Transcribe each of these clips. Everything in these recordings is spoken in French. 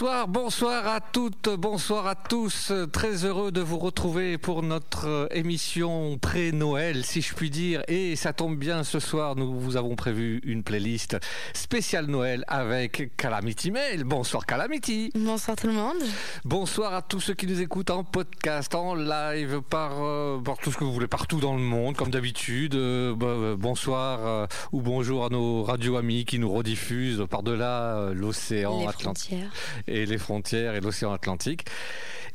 Bonsoir, bonsoir à toutes, bonsoir à tous. Très heureux de vous retrouver pour notre émission pré-Noël, si je puis dire. Et ça tombe bien, ce soir, nous vous avons prévu une playlist spéciale Noël avec Calamity Mail. Bonsoir Calamity. Bonsoir tout le monde. Bonsoir à tous ceux qui nous écoutent en podcast, en live, par, euh, par tout ce que vous voulez, partout dans le monde, comme d'habitude. Euh, bah, euh, bonsoir euh, ou bonjour à nos radio amis qui nous rediffusent par-delà l'océan Atlantique. Et les frontières et l'océan Atlantique.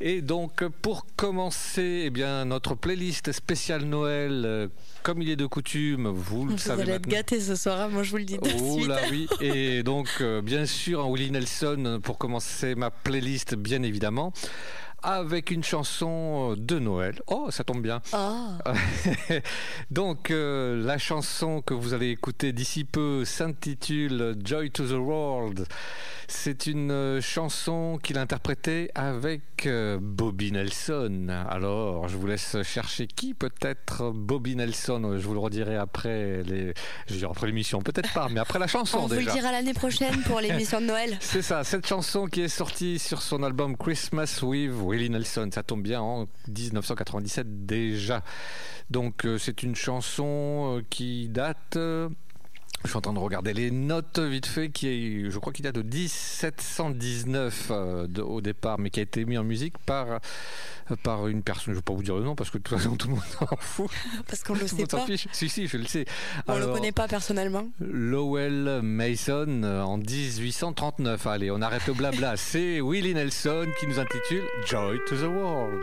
Et donc, pour commencer, eh bien, notre playlist spéciale Noël, euh, comme il est de coutume, vous le Vous savez allez être gâtés ce soir, hein, moi je vous le dis de Oh suite. là oui, et donc euh, bien sûr un Willie Nelson pour commencer ma playlist bien évidemment avec une chanson de Noël. Oh, ça tombe bien. Ah, donc euh, la chanson que vous allez écouter d'ici peu s'intitule Joy to the World. C'est une euh, chanson qu'il a interprétée avec euh, Bobby Nelson. Alors, je vous laisse chercher qui peut être Bobby Nelson. Je vous le redirai après les, je veux dire après l'émission, peut-être pas, mais après la chanson on vous le dira l'année prochaine pour l'émission de Noël. C'est ça, cette chanson qui est sortie sur son album Christmas with Willie Nelson, ça tombe bien en 1997 déjà. Donc euh, c'est une chanson euh, qui date... je suis en train de regarder les notes vite fait, qui est, je crois qu'il date de 1719 euh, de- au départ, mais qui a été mis en musique par, euh, par une personne, je ne vais pas vous dire le nom parce que de toute façon tout le monde s'en fout. Parce qu'on le le sait pas. fiche. Si, si, je le sais. On le Alors, connaît pas personnellement. Lowell Mason euh, en 1839. Allez, on arrête le blabla. C'est Willie Nelson qui nous intitule Joy to the World.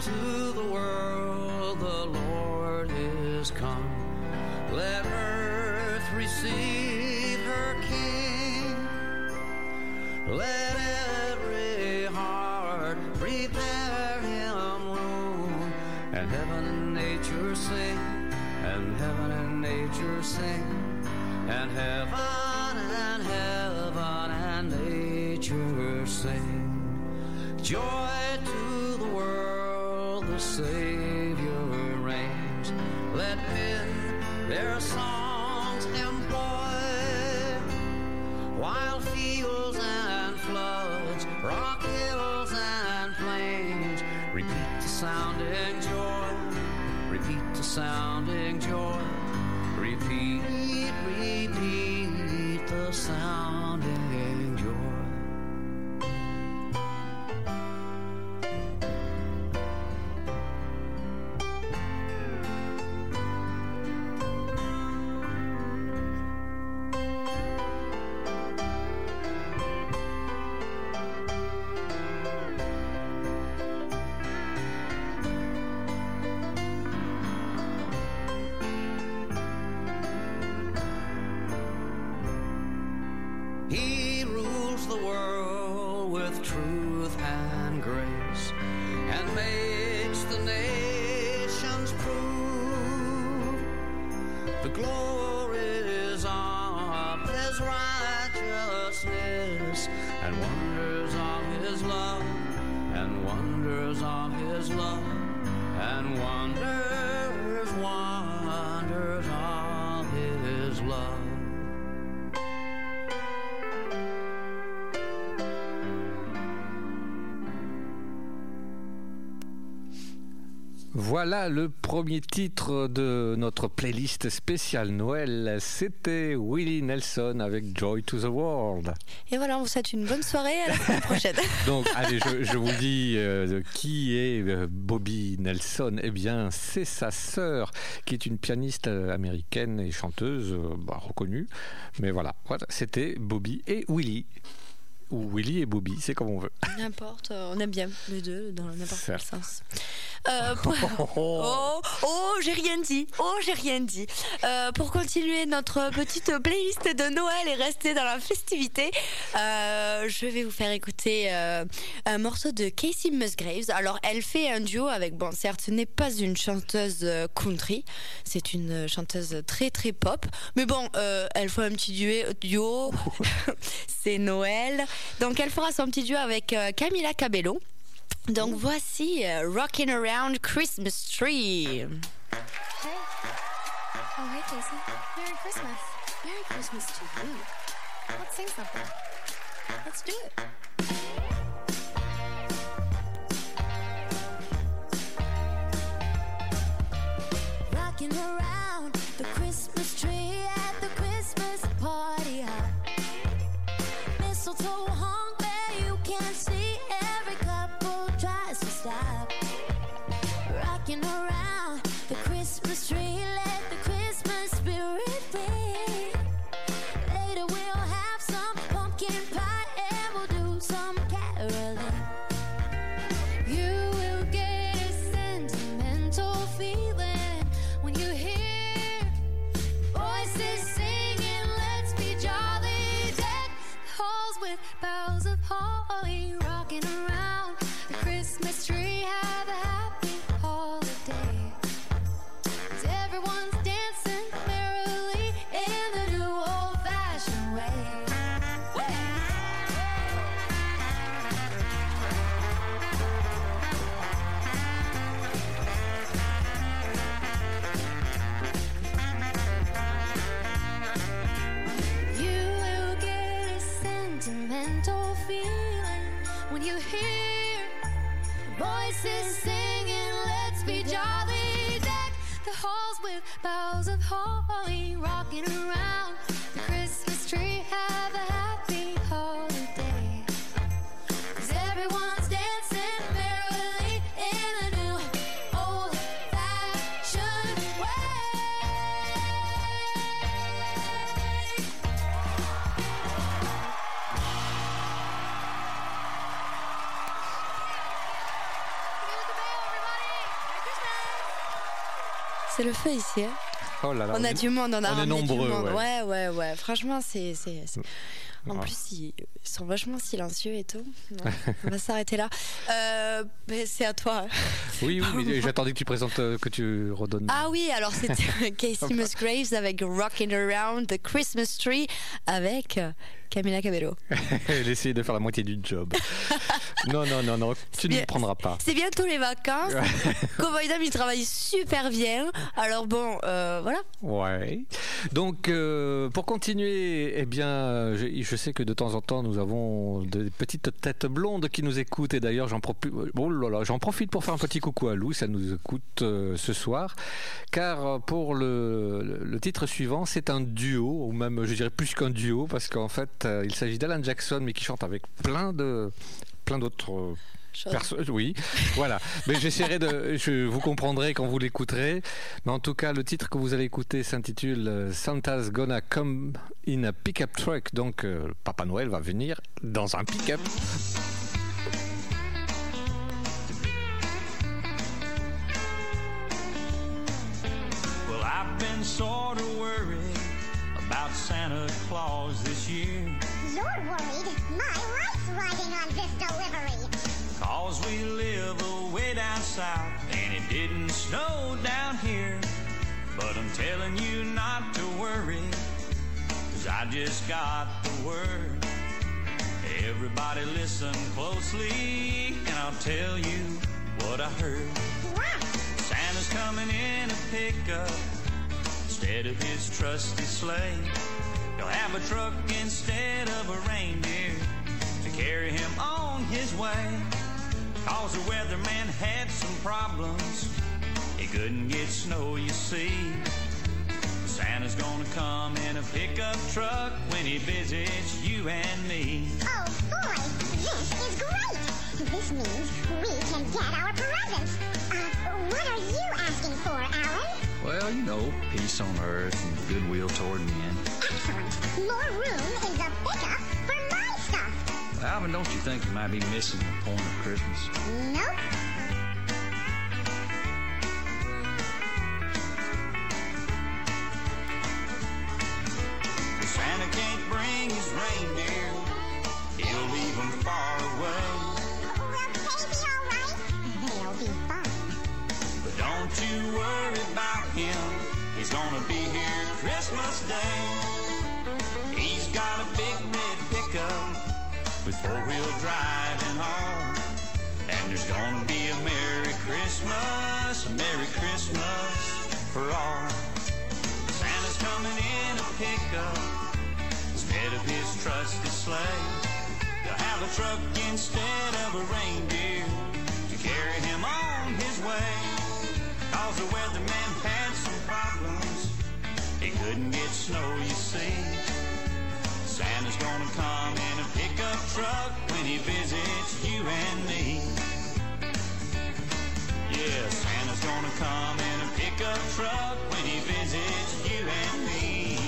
To the world, the Lord is come. Let earth receive her King. Let every heart prepare him room. And heaven and nature sing, and heaven and nature sing, and heaven and heaven and nature sing. Joy Voilà le premier titre de notre playlist spéciale Noël. C'était Willie Nelson avec Joy to the World. Et voilà, on vous souhaite une bonne soirée à la semaine prochaine. Donc, allez, je, je vous dis euh, qui est euh, Bobby Nelson? Eh bien, c'est sa sœur, qui est une pianiste euh, américaine et chanteuse bah, reconnue. Mais voilà, voilà c'était Bobby et Willie. Ou Willie et Bobby, c'est comme on veut. N'importe, euh, on aime bien les deux dans n'importe quel sens. Euh, pour- Oh, oh, j'ai rien dit. Oh, j'ai rien dit. Euh, pour continuer notre petite playlist de Noël et rester dans la festivité, euh, je vais vous faire écouter un morceau de Casey Musgraves. Alors, elle fait un duo avec, bon, certes, ce n'est pas une chanteuse country, c'est une chanteuse très très pop, mais bon, elle fait un petit duo. duo. c'est Noël, donc elle fera son petit duo avec euh, Camila Cabello. Donc voici euh, Rockin' Around Christmas Tree. Hey. Oh, hey, Casey. Merry Christmas. Merry Christmas to you. Let's sing something. Let's do it. Rocking around So hung halls with boughs of holly, rocking around the Christmas tree. Have a happy holiday. 'Cause everyone's C'est le feu ici. hein. Oh là là, on a est- du monde, on a on est du nombreux, monde. ouais. Ouais, ouais, ouais. Franchement, c'est. En Ouais. plus, ils sont vachement silencieux et tout. Ouais, on va s'arrêter là. Euh, c'est à toi. Oui, oui, mais j'attendais que tu présentes, euh, que tu redonnes. Ah oui, alors c'était Casey Musgraves avec Rockin' Around the Christmas Tree avec euh, Camila Cabello. Elle essayait de faire la moitié du job. non, non, non, non, tu ne le prendras pas. C'est bientôt les vacances. Cowboy Dame, il travaille super bien. Alors bon, euh, voilà. Ouais. Donc, euh, pour continuer, eh bien, je, je sais que de temps en temps, nous avons des petites têtes blondes qui nous écoutent. Et d'ailleurs, j'en profite, oh là là, j'en profite pour faire un petit coucou à Lou. Ça nous écoute euh, ce soir. Car pour le titre suivant, c'est un duo, ou même, je dirais plus qu'un duo, parce qu'en fait, euh, il s'agit d'Alan Jackson, mais qui chante avec plein de plein d'autres euh, Chose. Perso- oui, voilà. Mais j'essaierai de. Je, vous comprendrez quand vous l'écouterez. Mais en tout cas, le titre que vous allez écouter s'intitule euh, Santa's Gonna Come in a Pickup Truck. Donc, euh, Papa Noël va venir dans un pick-up. Well, I've been sort of worried about Santa Claus this year. You're worried. My wife's riding on this delivery. Cause we live away down south and it didn't snow down here. But I'm telling you not to worry, cause I just got the word. Everybody listen closely and I'll tell you what I heard. What? Santa's coming in a pickup instead of his trusty sleigh. He'll have a truck instead of a reindeer to carry him on his way. Cause the weatherman had some problems He couldn't get snow, you see. Santa's gonna come in a pickup truck when he visits you and me. Oh boy, this is great. This means we can get our presents. Uh, what are you asking for, Alan? Well, you know, peace on earth and goodwill toward men. Excellent. More room in the pickup for my stuff. Alvin, don't you think you might be missing the point of Christmas? Nope. Santa can't bring his reindeer. He'll leave them far away. Don't you worry about him. He's gonna be here Christmas Day. He's got a big red pickup with four-wheel drive and all. And there's gonna be a Merry Christmas, a Merry Christmas for all. Santa's coming in a pickup instead of his trusty sleigh. They'll have a truck instead of a reindeer to carry him on his way. Cause the weatherman had some problems. He couldn't get snow, you see. Santa's gonna come in a pickup truck when he visits you and me. Yeah, Santa's gonna come in a pickup truck when he visits you and me.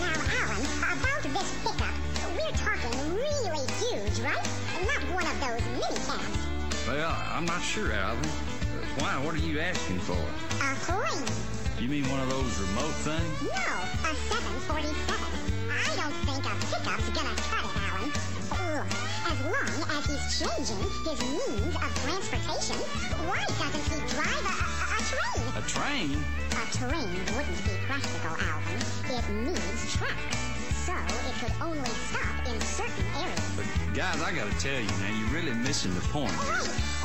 Now, Alan, about this pickup, we're talking really huge, right? Not one of those mini cabs. Well, I'm not sure, Alvin. Why? What are you asking for? A plane. You mean one of those remote things? No, a 747. I don't think a pickup's gonna cut it, Alan. As long as he's changing his means of transportation, why doesn't he drive a, a, a train? A train? A train wouldn't be practical, Alvin. It needs tracks. So it could only stop in certain areas. But guys, I gotta tell you now, you're really missing the point. Wait,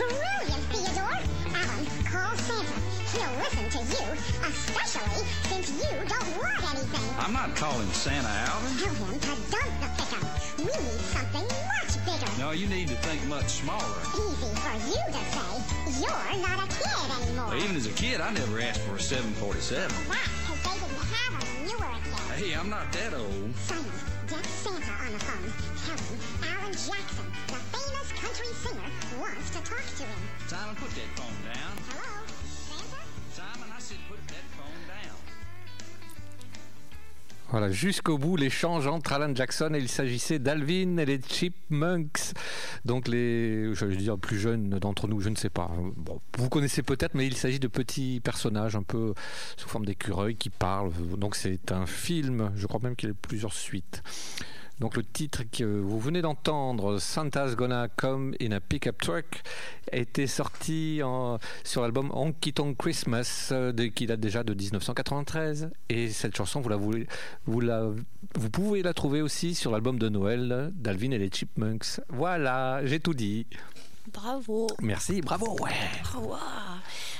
Brilliant, Theodore! Alan, call Santa. He'll listen to you, especially since you don't want anything. I'm not calling Santa, Alvin. Tell him to dump the pickup. We need something much bigger. No, you need to think much smaller. Easy for you to say. You're not a kid anymore. Even as a kid, I never asked for a 747. That's because they didn't have them when you were a kid. Hey, I'm not that old. Simon, get Santa on the phone. Tell him Alan Jackson, the famous country singer, wants to talk to him. Simon, put that phone down. Hello? Santa? Simon, I said put that phone down. Voilà, jusqu'au bout l'échange entre Alan Jackson et il s'agissait d'Alvin et les Chipmunks. Donc les, je veux dire, plus jeunes d'entre nous, je ne sais pas. Vous connaissez peut-être, mais il s'agit de petits personnages un peu sous forme d'écureuils qui parlent. Donc c'est un film, je crois même qu'il y a plusieurs suites. Donc le titre que vous venez d'entendre, Santa's Gonna Come in a Pickup Truck, été sorti sur l'album Honky Tonk Christmas, euh, qui date déjà de 1993. Et cette chanson, vous, la, vous, vous pouvez la trouver aussi sur l'album de Noël d'Alvin et les Chipmunks. Voilà, j'ai tout dit. Bravo. Merci, bravo, ouais. Bravo.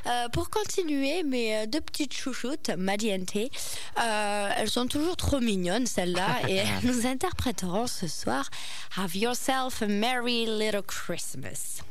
Euh, pour continuer, mes euh, deux petites chouchoutes, T, euh, elles sont toujours trop mignonnes, celles-là, et elles nous interpréteront ce soir Have Yourself a Merry Little Christmas.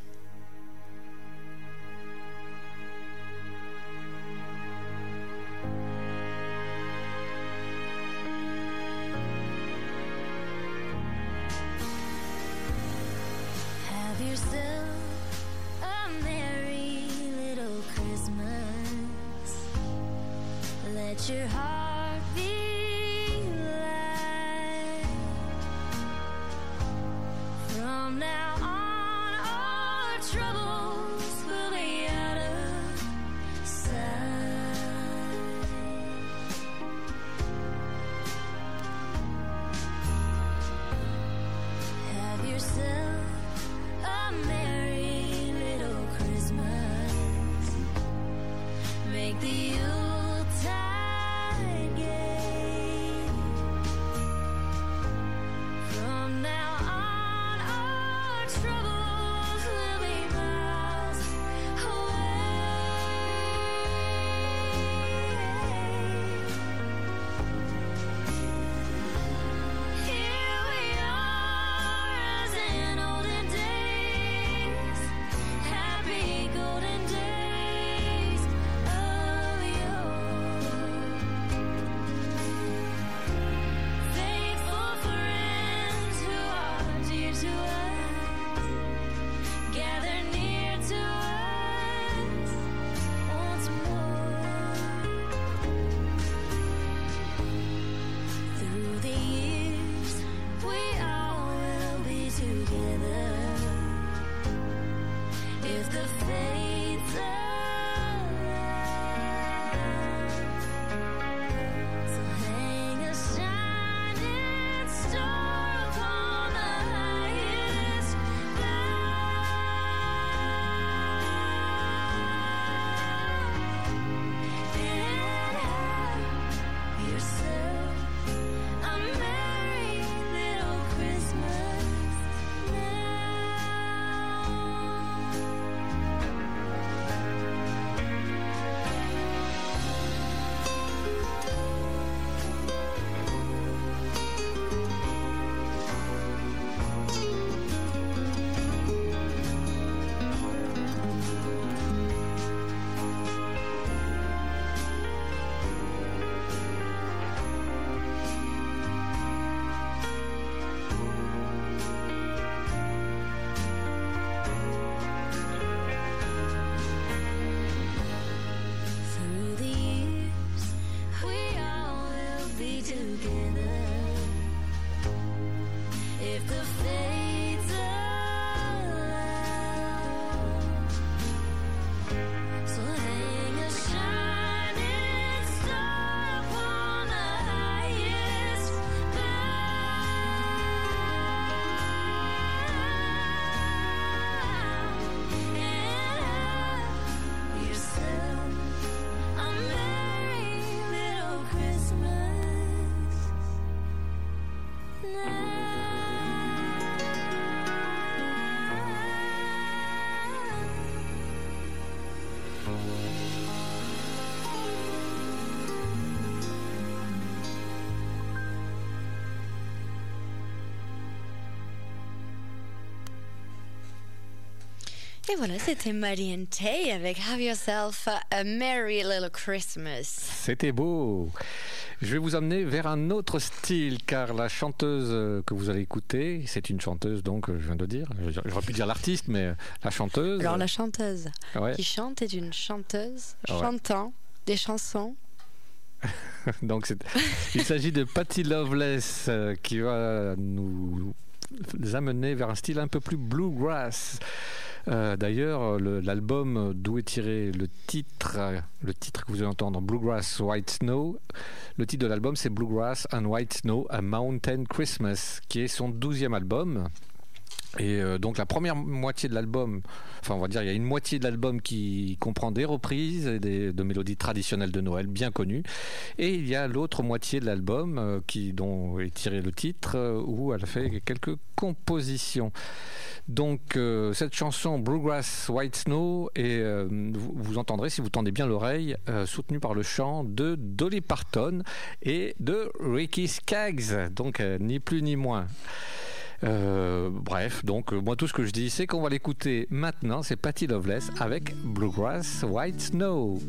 Let your heart be light. From now Et voilà, c'était Marianne Tay avec Have Yourself a Merry Little Christmas. C'était beau. Je vais vous amener vers un autre style, car la chanteuse euh, que vous allez écouter, c'est une chanteuse, donc euh, je viens de dire, j'aurais pu dire l'artiste, mais euh, la chanteuse. Alors la chanteuse Ouais. qui chante est une chanteuse Ouais. chantant des chansons. Donc il s'agit de Patty Loveless euh, qui va nous amener vers un style un peu plus bluegrass. Euh, D'ailleurs, le- l'album d'où est tiré le titre, euh, le titre que vous allez entendre, Bluegrass White Snow, le titre de l'album c'est Bluegrass and White Snow, A Mountain Christmas, qui est son douzième album. Et euh, donc la première moitié de l'album, enfin on va dire il y a une moitié de l'album qui comprend des reprises et des, de mélodies traditionnelles de Noël bien connues, et il y a l'autre moitié de l'album euh, qui dont est tiré le titre euh, où elle fait quelques compositions. Donc euh, cette chanson Bluegrass White Snow et vous, vous entendrez si vous tendez bien l'oreille soutenue par le chant de Dolly Parton et de Ricky Skaggs, donc ni plus ni moins. Euh, bref, donc euh, moi tout ce que je dis c'est qu'on va l'écouter maintenant, c'est Patty Loveless avec Bluegrass White Snow.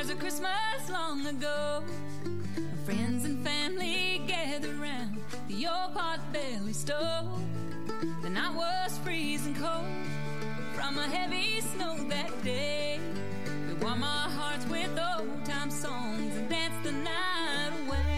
There's a Christmas long ago. Friends and family gather round the old pot-belly stove. The night was freezing cold from a heavy snow that day. We warm our hearts with old time songs and dance the night away.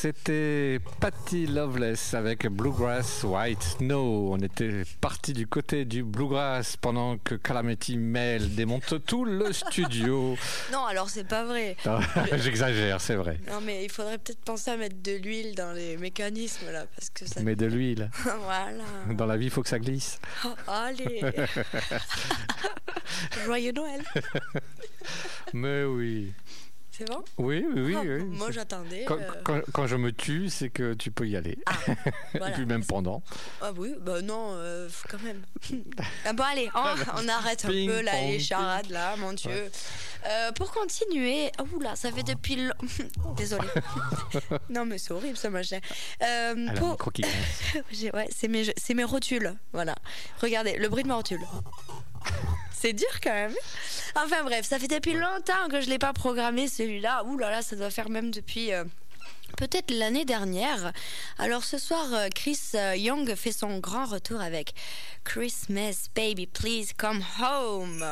C'était Patty Loveless avec Bluegrass White Snow. On était parti du côté du Bluegrass pendant que Calamity Mail démonte tout le studio. Non, alors c'est pas vrai. Non, J'exagère, c'est vrai. Non, mais il faudrait peut-être penser à mettre de l'huile dans les mécanismes là, parce que ça. Mais de l'huile. voilà. Dans la vie, il faut que ça glisse. Oh, allez. Joyeux Noël. Mais oui. C'est bon? Oui, oui, oui. Ah, oui. Moi j'attendais. Quand, euh, quand- quand je me tue, c'est que tu peux y aller. Et voilà. puis même pendant. Ah oui, bah non, euh, quand même. Ah bon allez, on, on arrête un Ping peu là, les charades là, mon Dieu. Euh, pour continuer, ah, oula, ça fait depuis. lo- Désolée. non mais c'est horrible ça, machin. Pour- ouais, c'est mes, c'est mes rotules, voilà. Regardez, le bruit de ma rotule. C'est dur quand même. Enfin bref, ça fait depuis longtemps que je l'ai pas programmé celui-là. Ouh là là, ça doit faire même depuis euh, peut-être l'année dernière. Alors ce soir, euh, Chris euh, Young fait son grand retour avec Christmas Baby Please Come Home.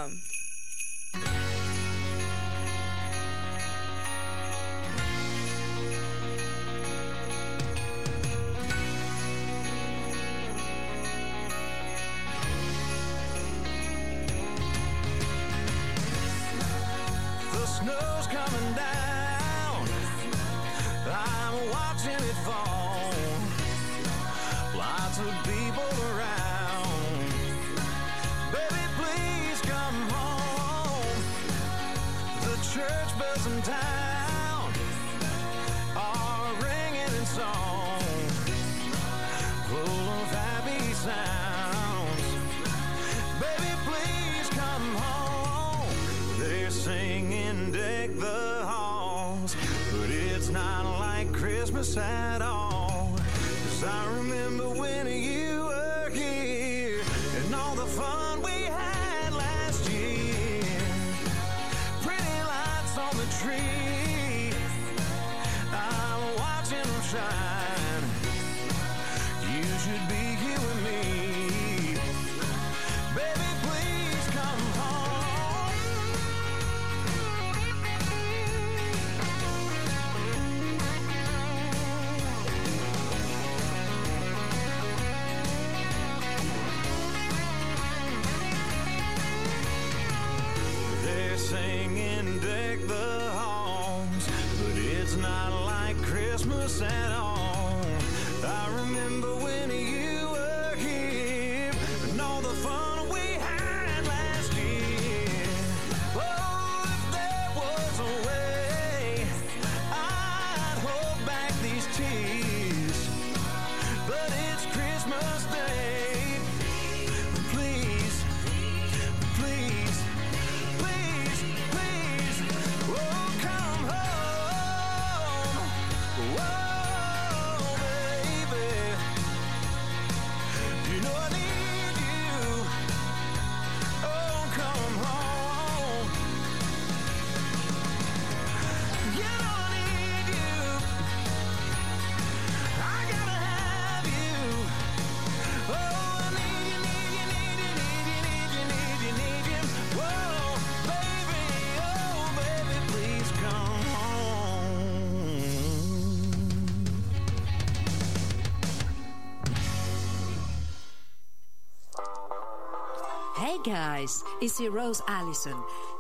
Guys, ici Rose Allison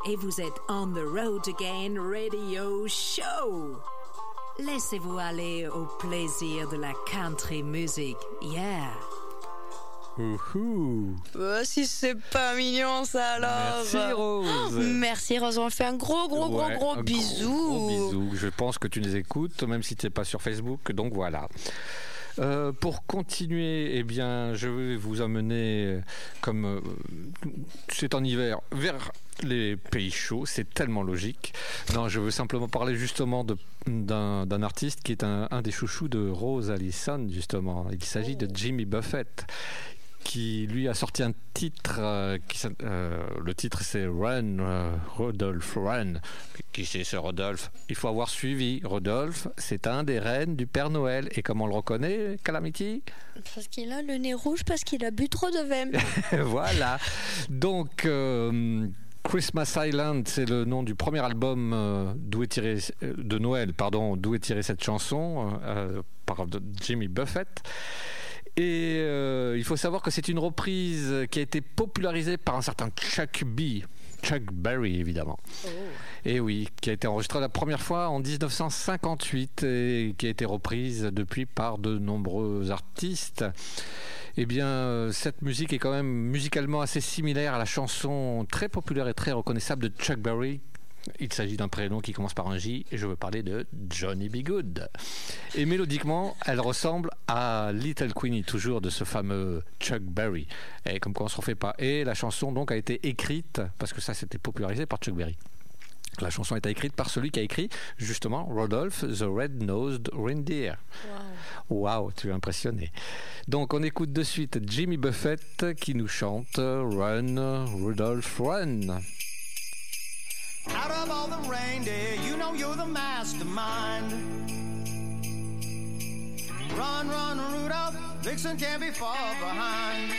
et vous êtes on the road again radio show. Laissez-vous aller au plaisir de la country music. Yeah. Ouhou. Oh, si c'est pas mignon ça alors. Merci Rose. Merci Rose, on fait un gros gros gros Ouais, gros un bisou. gros bisou. Je pense que tu nous écoutes, même si tu n'es pas sur Facebook. Donc voilà. Euh, pour continuer, eh bien, je vais vous emmener, euh, comme euh, c'est en hiver, vers les pays chauds. C'est tellement logique. Non, je veux simplement parler justement d'un d'un artiste qui est un, un des chouchous de Rose Allison, justement. Il s'agit de Jimmy Buffett qui lui a sorti un titre euh, qui euh, le titre c'est Run euh, Rodolphe Run. Qui c'est ce Rodolphe? Il faut avoir suivi. Rodolphe c'est un des reines du Père Noël. Et comment on le reconnaît Calamity? Parce qu'il a le nez rouge parce qu'il a bu trop de vin. voilà. Donc Christmas Island, c'est le nom du premier album euh, d'où est tiré, euh, de Noël, pardon, d'où est tirée cette chanson euh, par Jimmy Buffett. Et euh, il faut savoir que c'est une reprise qui a été popularisée par un certain Chuck B. Chuck Berry, évidemment. Et oui, qui a été enregistrée la première fois en 1958 et qui a été reprise depuis par de nombreux artistes. Eh bien, euh, cette musique est quand même musicalement assez similaire à la chanson très populaire et très reconnaissable de Chuck Berry. Il s'agit d'un prénom qui commence par un J et je veux parler de Johnny B. Good. Et mélodiquement, elle ressemble à Little Queenie, toujours de ce fameux Chuck Berry. Et comme quoi on ne se refait pas. Et la chanson donc a été écrite, parce que ça c'était popularisé par Chuck Berry. La chanson a été écrite par celui qui a écrit justement Rodolphe the Red-Nosed Reindeer. Waouh, tu es impressionné. Donc on écoute de suite Jimmy Buffett qui nous chante Run, Rudolph, Run. Out of all the reindeer, you know you're the mastermind. Run, run, Rudolph, Vixen can't be far behind.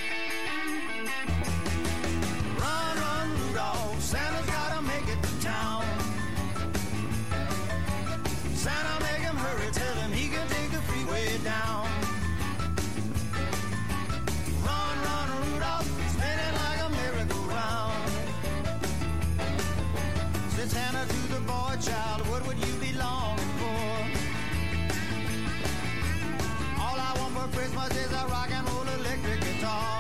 Run, run, Rudolph, Santa's gotta make it to town. Santa, make him hurry, tell him he can take the freeway down. Said Santa to the boy child, what would you be longing for? All I want for Christmas is a rock and roll electric guitar.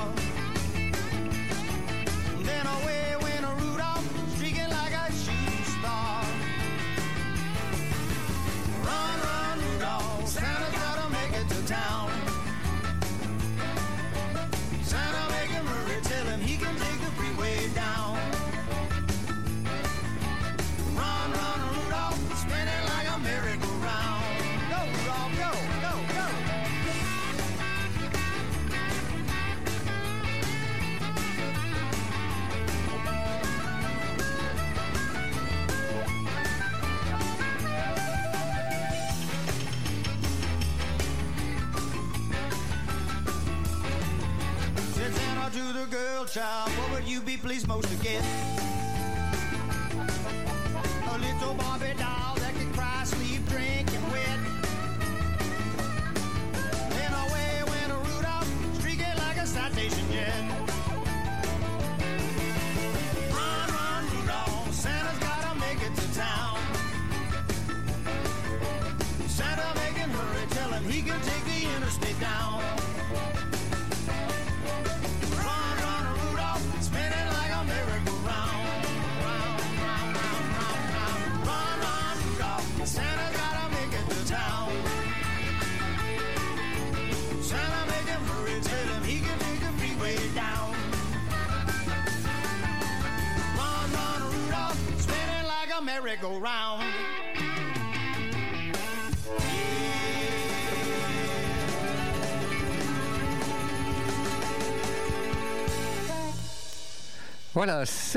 Child, what would you be pleased most to get?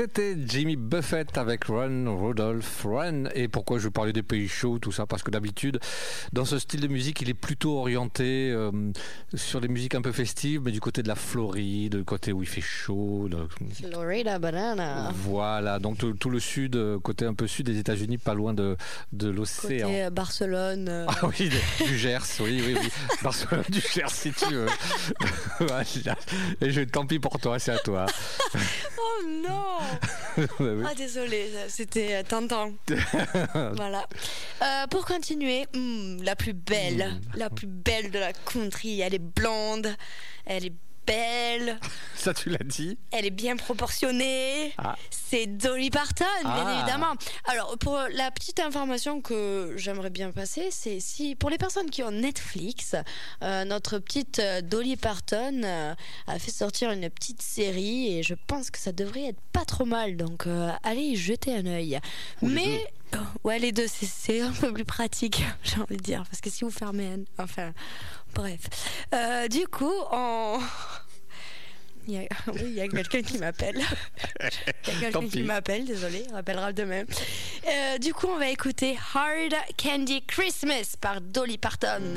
C'était Jimmy Buffett avec Run, Rudolph, Run. Et pourquoi je parlais des pays chauds, tout ça? Parce que d'habitude, dans ce style de musique, il est plutôt orienté euh, sur les musiques un peu festives, mais du côté de la Floride, du côté où il fait chaud. Florida banana. Voilà, donc tout, tout le sud, euh, côté un peu sud des États-Unis, pas loin de, de l'océan. Côté euh, Barcelone. euh, Ah oui, du Gers, oui, oui, oui. Barcelone du Gers, si tu veux. Voilà. Et je, tant pis pour toi, c'est à toi. Oh non Bah oui. Ah désolé, c'était euh, tentant. voilà. Euh, pour continuer, hmm, la plus belle, la plus belle de la country, elle est blonde, elle est belle, Ça, tu l'as dit elle est bien proportionnée. Ah. C'est Dolly Parton, bien Ah. évidemment. Alors, pour la petite information que j'aimerais bien passer, c'est si, pour les personnes qui ont Netflix, euh, notre petite euh, Dolly Parton euh, a fait sortir une petite série et je pense que ça devrait être pas trop mal. Donc, euh, allez y jeter un œil. Mais. Ouais, les deux, c'est- un peu plus pratique, j'ai envie de dire. Parce que si vous fermez un. Enfin, bref. Euh, du coup, en. Il y a, oui, il y a quelqu'un qui m'appelle. Il y a Tant quelqu'un qui m'appelle, désolé, il rappellera demain. Euh, du coup, on va écouter Hard Candy Christmas par Dolly Parton.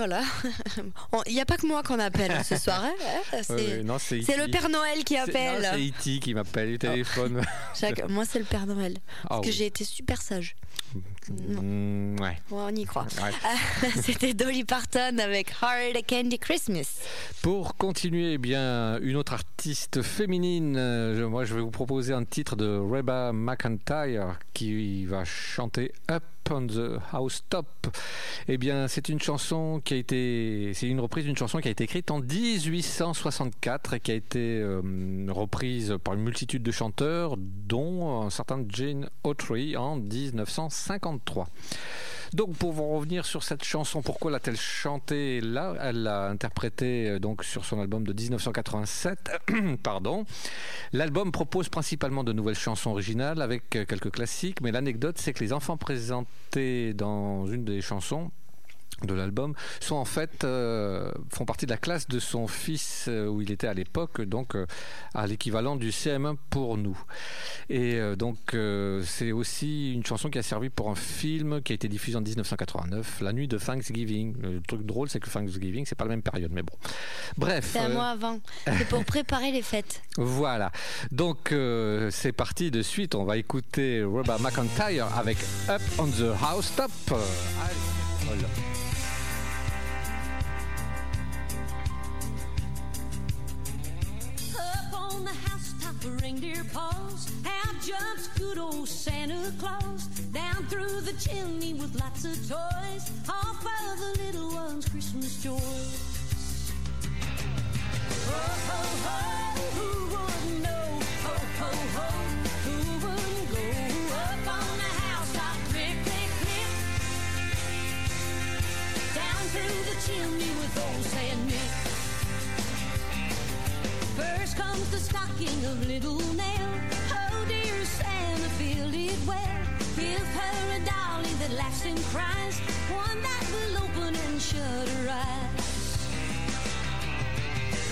Voilà. Il n'y a pas que moi qu'on appelle ce soir. hein, hein, C'est le Père Noël qui appelle. C'est E.T. qui m'appelle au téléphone. Chaque- Moi, c'est le Père Noël. Ah Parce que oui. j'ai été super sage. Mm, ouais. Ouais, on y croit. Ouais. C'était Dolly Parton avec Hard Candy Christmas. Pour continuer, eh bien, une autre artiste féminine, euh, moi je vais vous proposer un titre de Reba McIntyre qui va chanter Up on the Housetop. Eh bien, c'est une chanson qui a été, c'est une reprise d'une chanson qui a été écrite en 1864 et qui a été euh, reprise par une multitude de chanteurs, dont un certain Jane Autry en 1953. Donc pour vous revenir sur cette chanson, pourquoi l'a-t-elle chantée? Là Elle l'a interprétée euh, donc sur son album de 1987. Pardon. L'album propose principalement de nouvelles chansons originales avec euh, quelques classiques, mais l'anecdote c'est que les enfants présentés dans une des chansons de l'album sont en fait euh, font partie de la classe de son fils euh, où il était à l'époque donc euh, à l'équivalent du CM1 pour nous et donc c'est aussi une chanson qui a servi pour un film qui a été diffusé en 1989 la nuit de Thanksgiving le truc drôle c'est que Thanksgiving c'est pas la même période mais bon bref C'est un mois avant. C'est pour préparer les fêtes. voilà. Donc c'est parti de suite. On va écouter Reba McIntyre avec Up on the Housetop. Euh, allez, reindeer paws. Out jumps good old Santa Claus. Down through the chimney with lots of toys. Off of the little ones' Christmas joys. Ho, ho, ho, who wouldn't know? Ho, ho, ho, who wouldn't go? Up on the housetop, click, click, click. Down through the chimney with old Saint Nick. First comes the stocking of little laughs and cries, one that will open and shut her eyes.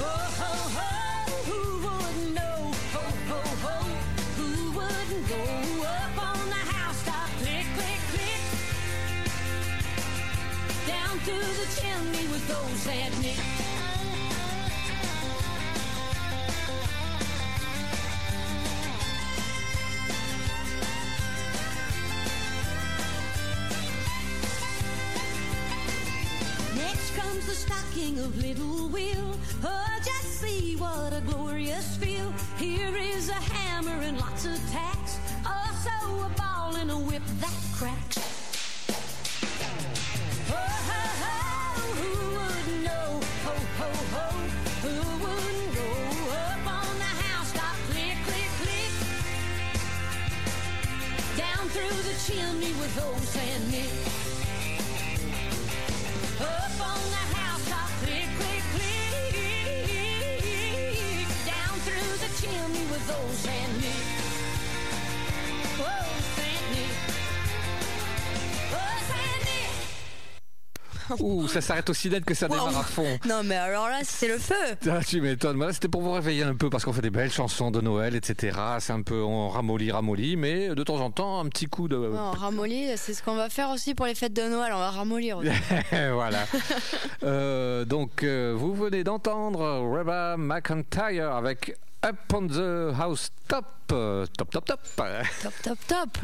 Oh ho ho, who wouldn't know? Ho ho ho, who wouldn't go up on the housetop? Click click click, down through the chimney with old Saint Nick. Stocking of little Will. Oh, just see what a glorious feel. Here is a hammer and lots of tacks. Also a ball and a whip that cracks. Oh, ho, ho, who wouldn't know? Ho, ho, ho, who wouldn't go up on the? Click, click, click. Down through the chimney with old Ouh, ça s'arrête aussi net que ça démarre à fond. Non, mais alors là, c'est le feu. Ah, tu m'étonnes. Voilà, c'était pour vous réveiller un peu parce qu'on fait des belles chansons de Noël, etc. C'est un peu on ramollit, ramollit, mais de temps en temps un petit coup de. Non, ramollir, c'est ce qu'on va faire aussi pour les fêtes de Noël. On va ramollir. aussi. voilà. Euh, donc, euh, vous venez d'entendre Reba McIntyre avec Up on the House Top. Euh, Top, top, top. Top, top, top.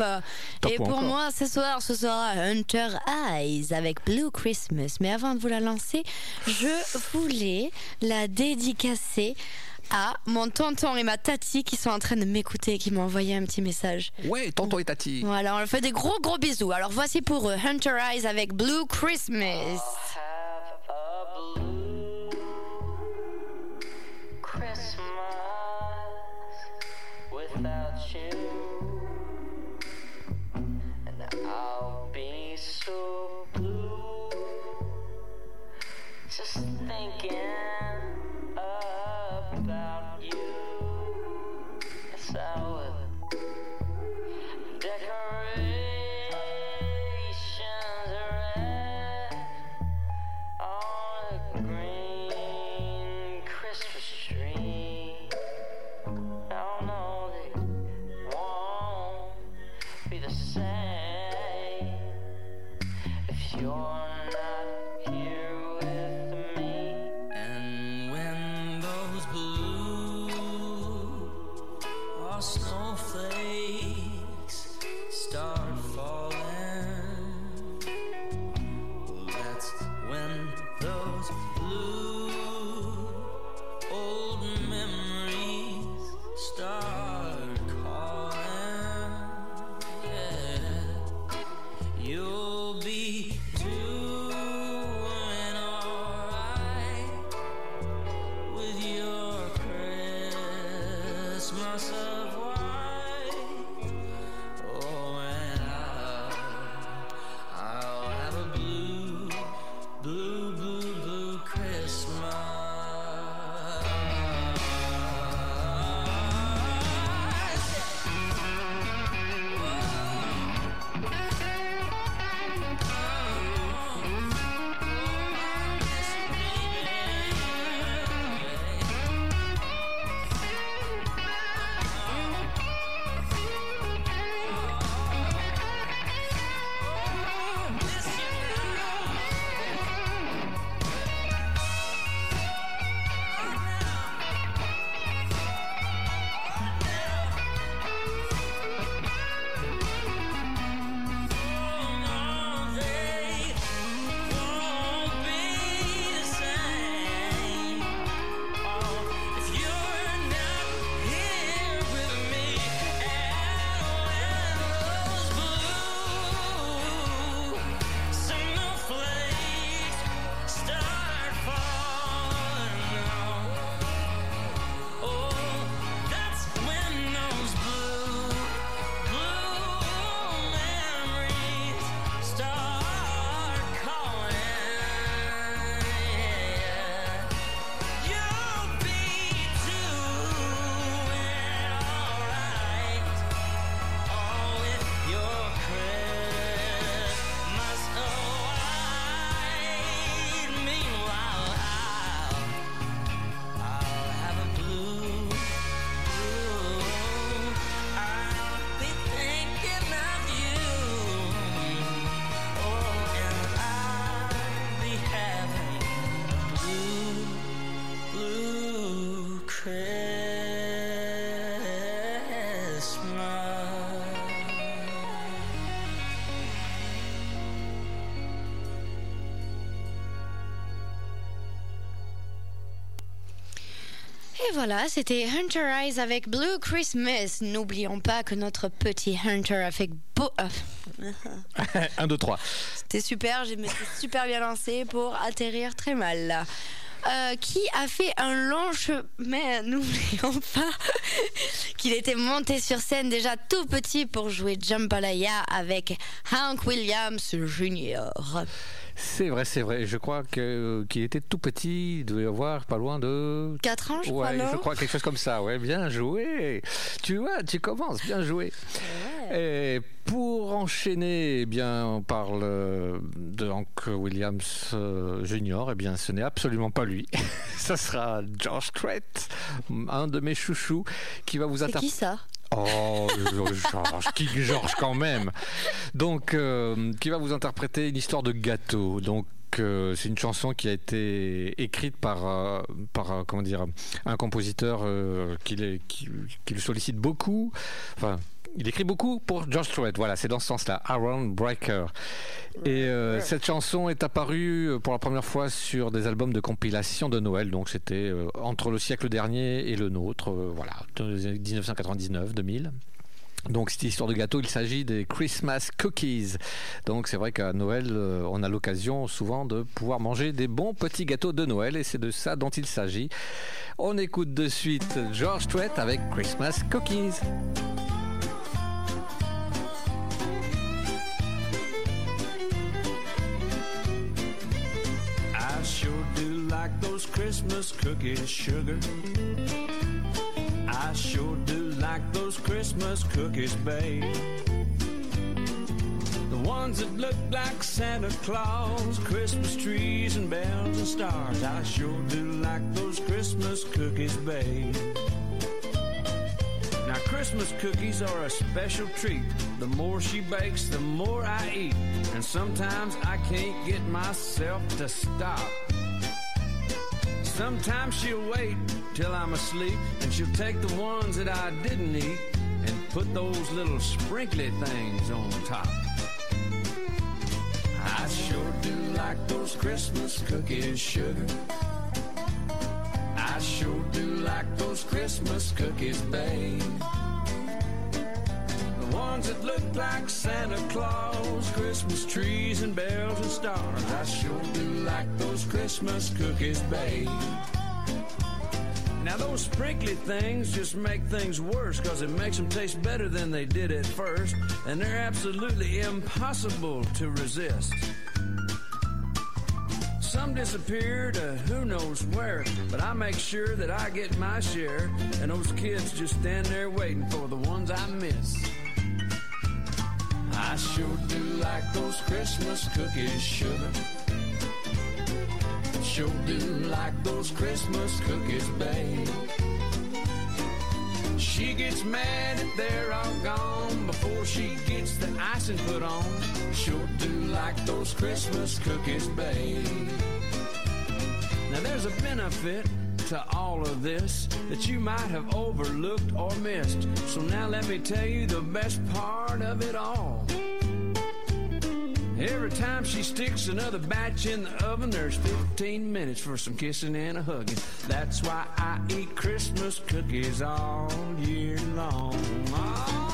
Top Et ou pour encore moi, ce soir, ce sera Hunter Eyes avec Blue Christmas. Mais avant de vous la lancer, je voulais la dédicacer à mon tonton et ma tati qui sont en train de m'écouter et qui m'ont envoyé un petit message. Ouais, tonton et tati. Voilà, on leur fait des gros gros bisous. Alors voici pour eux Hunter Eyes avec Blue Christmas. Voilà, c'était Hunter Eyes avec Blue Christmas. N'oublions pas que notre petit Hunter a fait beau. euh, 1, 2, 3. C'était super, je me suis super bien lancé pour atterrir très mal. là. Euh, qui a fait un long chemin, n'oublions pas qu'il était monté sur scène déjà tout petit pour jouer Jambalaya avec Hank Williams Jr. C'est vrai, c'est vrai. Je crois que qu'il était tout petit, il devait avoir pas loin de 4 ans, je crois, Ouais, non je crois quelque chose comme ça. Ouais, bien joué. Tu vois, tu commences, bien joué. Et pour enchaîner, eh bien, on parle euh, de Hank Williams euh, Jr. Eh bien, ce n'est absolument pas lui. ça sera George Strait, un de mes chouchous, qui va vous C'est interpréter. qui ça? Oh, Georges, King George quand même. Donc, euh, qui va vous interpréter une histoire de gâteau. Donc, euh, c'est une chanson qui a été écrite par, euh, par euh, comment dire, un compositeur qui, les- qui, qui le sollicite beaucoup. Enfin, il écrit beaucoup pour George Strait. Voilà, c'est dans ce sens-là. Aaron Breaker. Et euh, cette chanson est apparue euh, pour la première fois sur des albums de compilation de Noël. Donc c'était euh, entre le siècle dernier et le nôtre. euh, voilà, de 1999-2000. Donc cette histoire de gâteau, il s'agit des Christmas cookies. Donc c'est vrai qu'à Noël, on a l'occasion souvent de pouvoir manger des bons petits gâteaux de Noël et c'est de ça dont il s'agit. On écoute de suite George Strait avec Christmas cookies. Like those Christmas cookies, sugar. I sure do like those Christmas cookies, babe. The ones that look like Santa Claus, Christmas trees and bells and stars. I sure do like those Christmas cookies, babe. Now, Christmas cookies are a special treat. The more she bakes, the more I eat. And sometimes I can't get myself to stop. Sometimes she'll wait till I'm asleep and she'll take the ones that I didn't eat and put those little sprinkly things on top. I sure do like those Christmas cookies, sugar. I sure do like those Christmas cookies, babe. The ones that look like Santa Claus, Christmas trees and bells and stars. I sure do like those Christmas cookies, babe. Now those sprinkly things just make things worse cause it makes them taste better than they did at first and they're absolutely impossible to resist. Some disappear to who knows where, but I make sure that I get my share and those kids just stand there waiting for the ones I miss. Sure do like those Christmas cookies, sugar. Sure do like those Christmas cookies, babe. She gets mad that they're all gone before she gets the icing put on. Sure do like those Christmas cookies, babe. Now there's a benefit to all of this that you might have overlooked or missed. So now let me tell you the best part of it all. Every time she sticks another batch in the oven, there's 15 minutes for some kissing and a hugging. That's why I eat Christmas cookies all year long. Oh,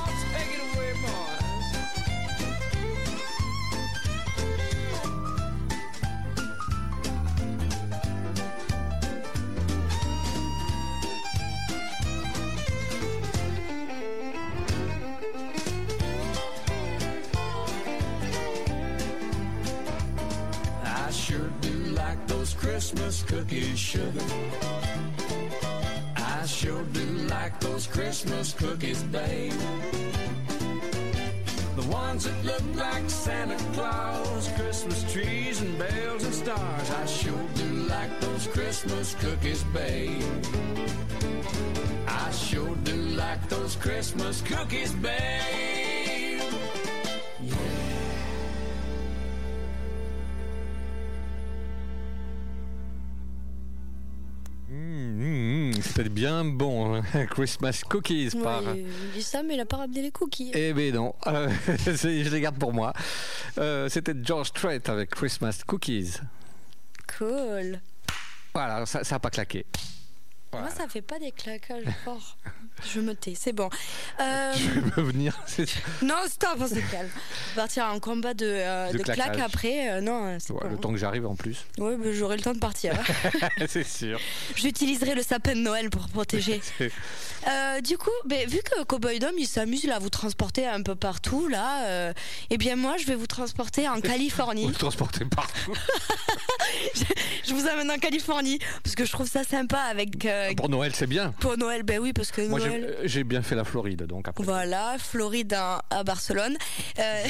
Christmas cookies, sugar. I sure do like those Christmas cookies, babe. The ones that look like Santa Claus, Christmas trees and bells and stars. I sure do like those Christmas cookies, babe. I sure do like those Christmas cookies, babe. C'était bien bon. hein. Christmas Cookies par. Ouais, il dit ça, mais il a pas ramené les cookies. Eh ben non, Euh, c'est- je les garde pour moi. Euh, C'était George Strait avec Christmas Cookies. Cool. Voilà, ça n'a pas claqué. Moi, ça fait pas des claquages forts. Je me tais, c'est bon. Euh, Je vais venir. c'est- non, stop, on se calme. On va partir en combat de, euh, De de, claques après. euh, non, c'est Ouais, bon. le temps que j'arrive en plus. Bah, j'aurai le temps de partir. c'est sûr. J'utiliserai le sapin de Noël pour protéger. Euh, du coup, ben, vu que Cowboy Dom il s'amuse à vous transporter un peu partout là, euh, eh bien moi je vais vous transporter en Californie. Vous le transportez partout. je vous amène en Californie parce que je trouve ça sympa avec euh, Pour Noël, c'est bien. pour Noël. Ben oui parce que Moi, j'ai Noël. j'ai bien fait la Floride, donc après. Voilà, Floride à, à Barcelone. Euh,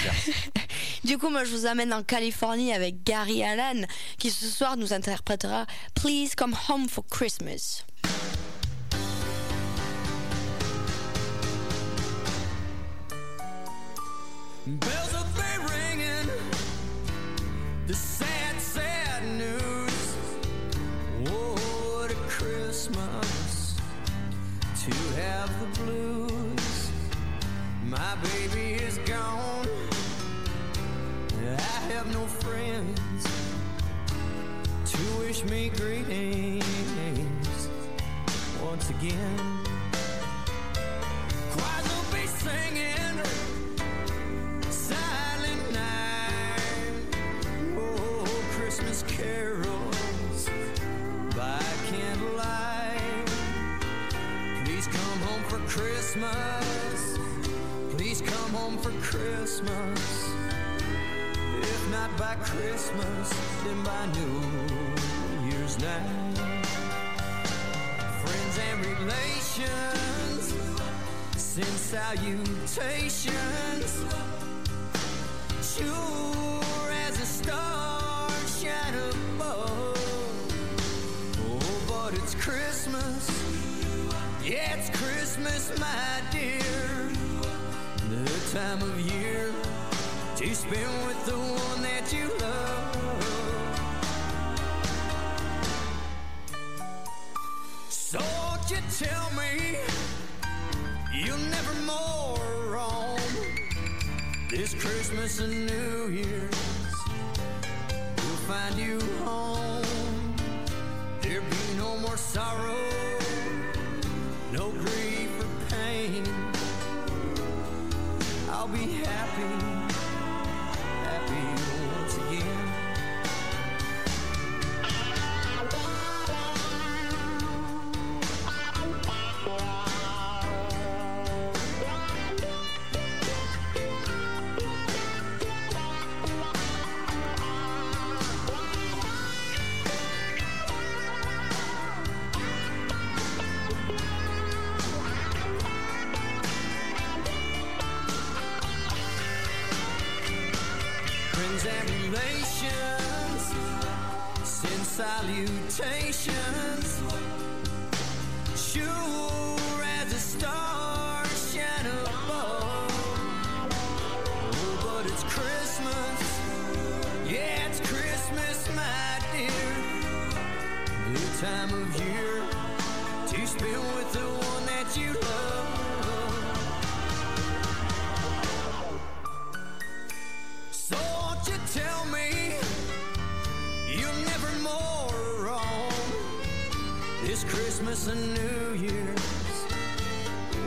du coup, moi, je vous amène en Californie avec Gary Allan, qui ce soir nous interprétera Please Come Home for Christmas. My baby is gone. I have no friends to wish me greetings once again. Choirs will be singing silent night. Oh, Christmas carols by candlelight. Please come home for Christmas. For Christmas. If not by Christmas, then by New Year's night. Friends and relations send salutations sure as a star shine above. Oh, but it's Christmas. Yeah, it's Christmas, my dear. Time of year to spend with the one that you love. So you tell me you'll never more wrong this Christmas and New Year's? We'll find you home. There'll be no more sorrow, be happy, time of year to spend with the one that you love. So won't you tell me you're never more wrong? This Christmas and New Year's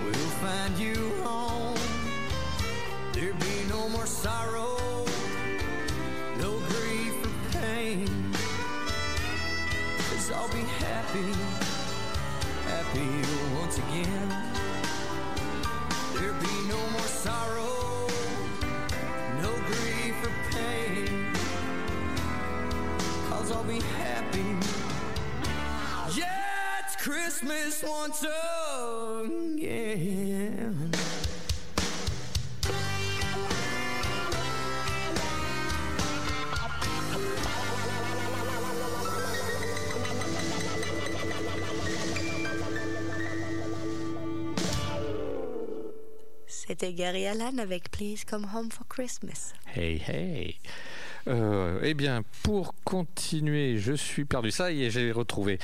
we'll find you home. There'll be no more sorrow, I'll be happy, happy once again. There'll be no more sorrow, no grief or pain. Cause I'll be happy. Yeah, it's Christmas once again. C'était Gary Allan avec Please Come Home for Christmas. Hey, hey. Euh, eh bien, pour continuer, je suis perdu. Ça y est, j'ai retrouvé.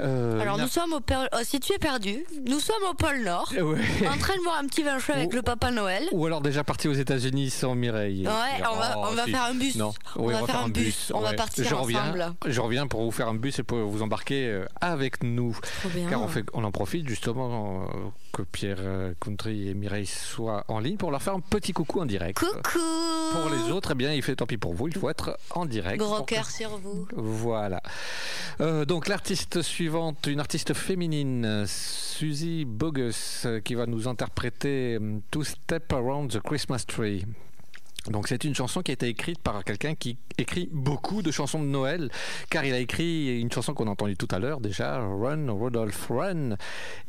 Euh, Alors nous sommes au pôle- oh, si tu es perdu, nous sommes au pôle Nord, ouais. en train de boire un petit vin chaud avec Oh. le Papa Noël. Ou alors déjà parti aux États-Unis sans Mireille. Ouais, on va- on va si. faire un bus. Non, On oui, va faire un bus. On va partir je reviens, ensemble. Je reviens pour vous faire un bus et pour vous embarquer euh, avec nous. Trop bien. Car on, fait, on en profite justement que Pierre euh, Country et Mireille soient en ligne pour leur faire un petit coucou en direct. Coucou Pour les autres, eh bien, il fait tant pis pour vous, il faut être en direct. Gros que- cœur sur vous. Voilà. Euh, donc l'artiste suivante, une artiste féminine, Suzy Bogus, euh, qui va nous interpréter euh, Two Step Around the Christmas Tree. Donc c'est une chanson qui a été écrite par quelqu'un qui écrit beaucoup de chansons de Noël, car il a écrit une chanson qu'on a entendue tout à l'heure déjà, Run Rudolph Run,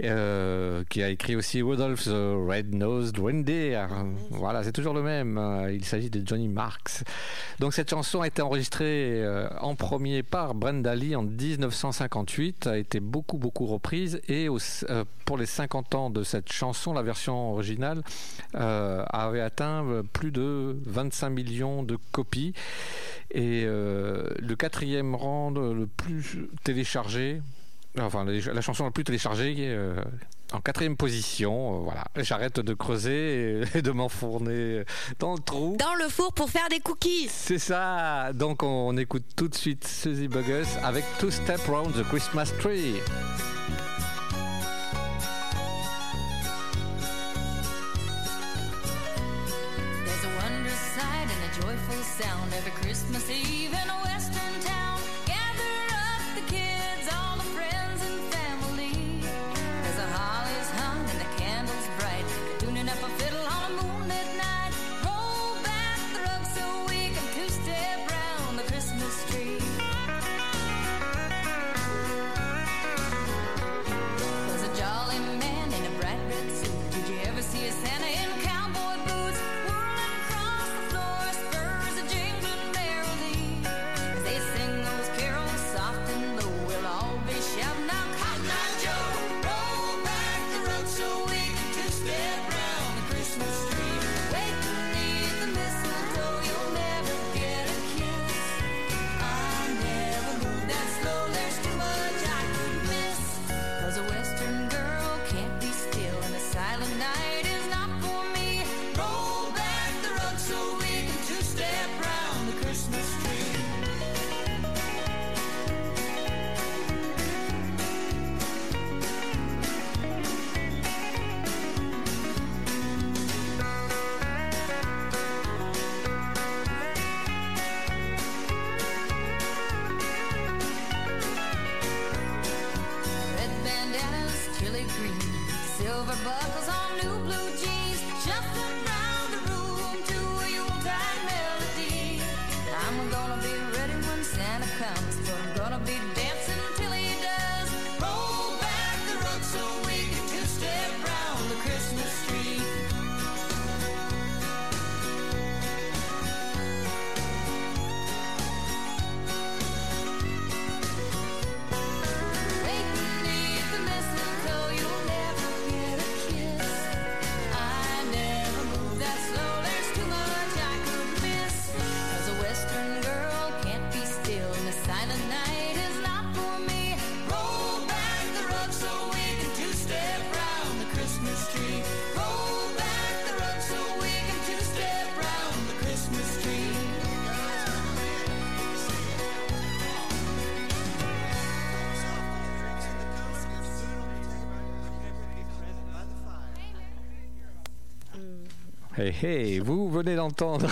euh, qui a écrit aussi Rudolph the Red-Nosed Reindeer. Voilà, c'est toujours le même. Euh, Il s'agit de Johnny Marks. Donc cette chanson a été enregistrée euh, en premier par Brenda Lee en 1958, a été beaucoup beaucoup reprise et euh, pour les 50 ans de cette chanson, la version originale euh, avait atteint euh, plus de 25 millions de copies et euh, le quatrième rang le plus téléchargé, enfin la chanson la plus téléchargée euh, en quatrième position. euh, voilà, j'arrête de creuser et, et de m'enfourner dans le trou. Dans le four pour faire des cookies. C'est ça. Donc on, on écoute tout de suite Suzy Bogus avec Two Step Round the Christmas Tree. Hey vous venez d'entendre,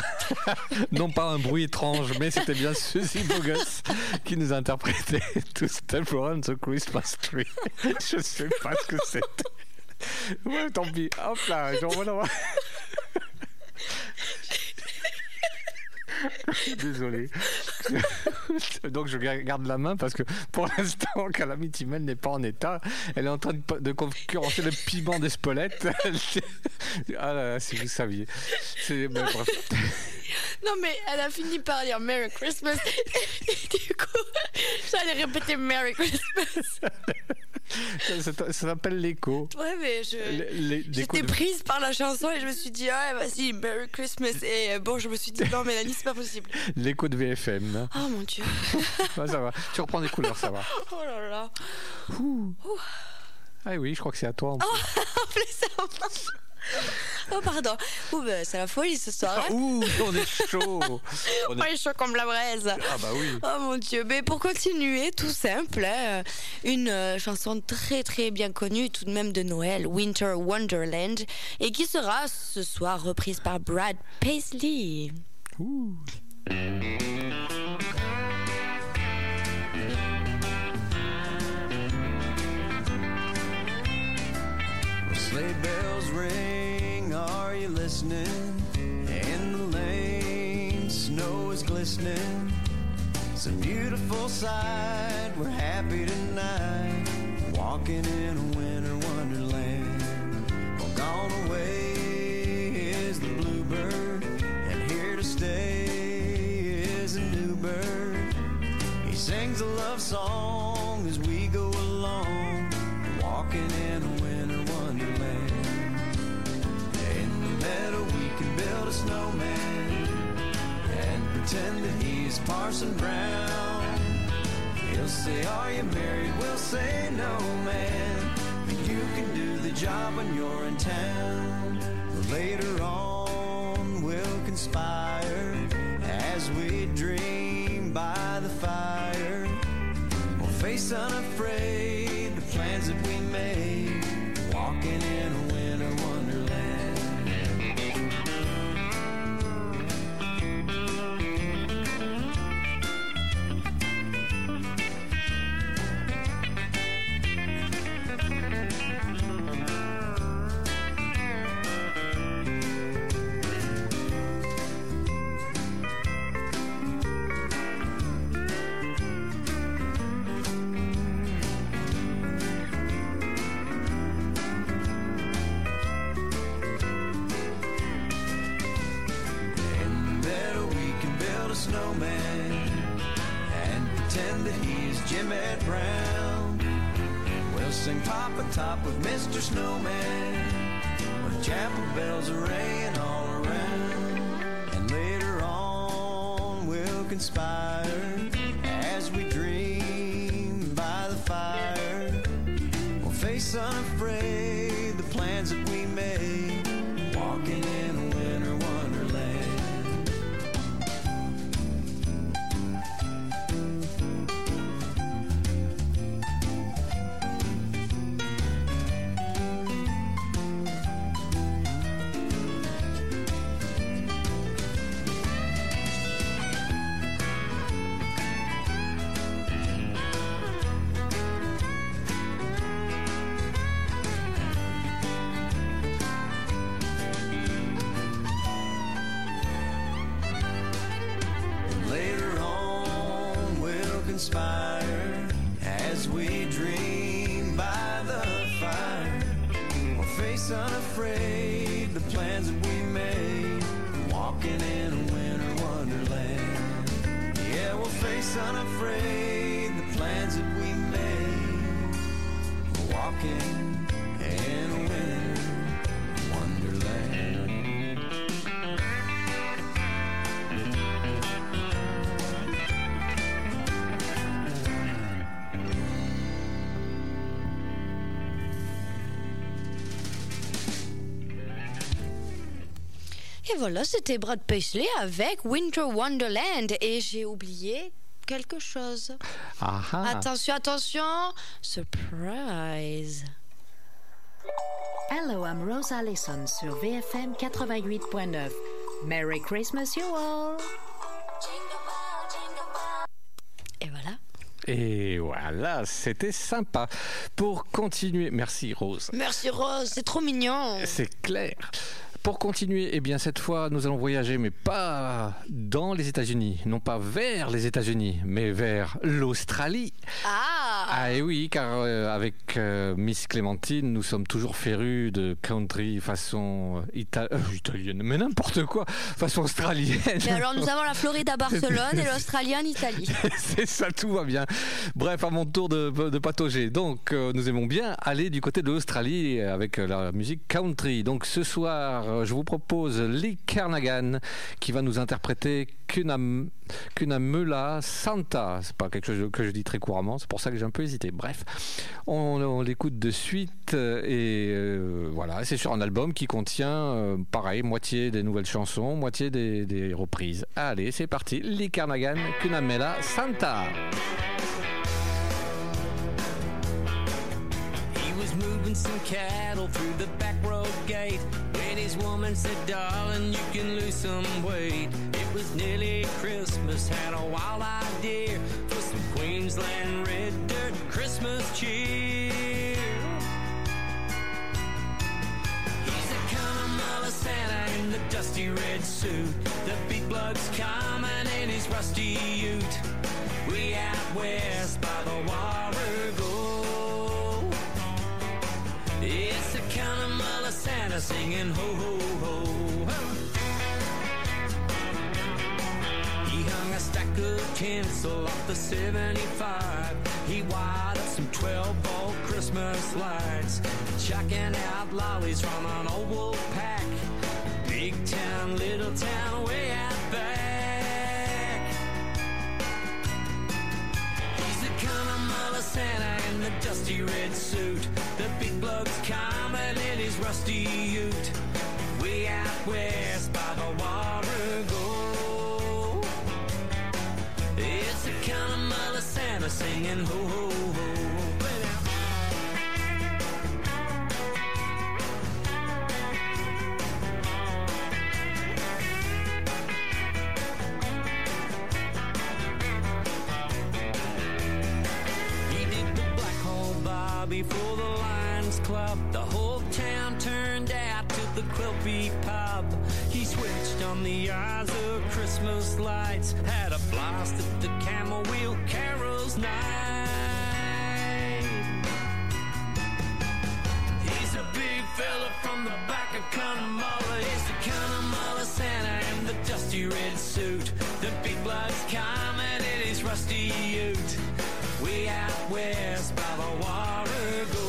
non pas un bruit étrange, mais c'était bien Suzy Bogus qui nous a interprété To Step Around the Christmas Tree. Je sais pas ce que c'était. Ouais, tant pis. Hop là, j'en voilà. Désolé. Donc je garde la main parce que pour l'instant, Calamity Mel n'est pas en état. Elle est en train de, de concurrencer le piment d'Espelette. ah là là, si vous saviez. C'est-. Non, mais elle a fini par dire Merry Christmas. Et du coup, j'allais répéter Merry Christmas. Ça, s'appelle l'écho. Ouais, mais J'étais de- prise par la chanson et je me suis dit, ouais, vas-y, Merry Christmas. Et euh, bon, je me suis dit, non, Mélanie, c'est pas possible. L'écho de VFM. Oh mon dieu. Ouais, ça va. Tu reprends des couleurs, ça va. Oh là là. Ah oui, je crois que c'est à toi. en plus. En plus. Oh, pardon. Ouh, bah, c'est la folie ce soir. hein. Ouh, on est chaud. On On est- est chaud comme la braise. Ah bah oui. Oh mon dieu, mais pour continuer, tout simple, hein, une euh, chanson très très bien connue tout de même de Noël, Winter Wonderland, et qui sera ce soir reprise par Brad Paisley. Sleigh bells ring, are you listening? In the lane, snow is glistening. It's a beautiful sight, we're happy tonight. Walking in a winter wonderland. Well, gone away is the bluebird, and here to stay is a new bird. He sings a love song as we go along, walking in a winter The we can build a snowman and pretend that he's Parson Brown. He'll say, Are you married? We'll say, No, man. But you can do the job when you're in town. Later on, we'll conspire as we dream by the fire. We'll face unafraid the plans that we made, Mr. Snowman with chapel bells are ringing all around. And later on, we'll conspire Et voilà, c'était Brad Paisley avec Winter Wonderland. Et j'ai oublié quelque chose. Attention, attention, surprise. Hello, I'm Rose Allison sur VFM 88.9. Merry Christmas, you all! Et voilà. Et voilà, c'était sympa. Pour continuer, merci Rose. Merci Rose, c'est trop mignon. C'est clair. Pour continuer, eh bien cette fois, nous allons voyager, mais pas dans les États-Unis, non pas vers les États-Unis, mais vers l'Australie. Ah Ah et oui, car euh, avec euh, Miss Clémentine, nous sommes toujours férus de country façon euh, ita- euh, italienne, mais n'importe quoi, façon australienne. Mais alors nous avons la Floride à Barcelone et l'Australie en Italie. C'est ça, tout va bien. Bref, à mon tour de, de patauger. Donc, nous aimons bien aller du côté de l'Australie avec la musique country. Donc, ce soir, euh, je vous propose Lee Carnagan qui va nous interpréter Cunam- Cunamula Santa. C'est pas quelque chose que je dis très couramment, c'est pour ça que j'ai un peu hésité. Bref, on, l'écoute de suite euh, et euh, voilà, c'est sur un album qui contient, pareil, moitié des nouvelles chansons, moitié des, reprises. Allez, c'est parti. Lee Carnagan, Cunamela Santa. His woman said, Darling, you can lose some weight. It was nearly Christmas, had a wild idea for some Queensland red dirt Christmas cheer. He's a Cunnamulla Santa in the dusty red suit. The big blood's coming in his rusty ute. We out west by the water Santa singing ho ho ho. He hung a stack of tinsel off the 75. He wired up some 12 volt Christmas lights, chucking out lollies from an old wolf pack. Big town, little town, way out Santa in the dusty red suit. The big bloke's coming in his rusty ute. Way out west by the water go. It's a Cunnamulla Santa singing ho ho Bobby the Lions Club. The whole town turned out to the Quilpie pub. He switched on the eyes of Christmas lights. Had a blast at the Camel Wheel Carols night. He's a big fella from the back of Cunnamulla. He's the Cunnamulla Santa in the dusty red suit. The big blood's coming in his rusty ute. Out west by the water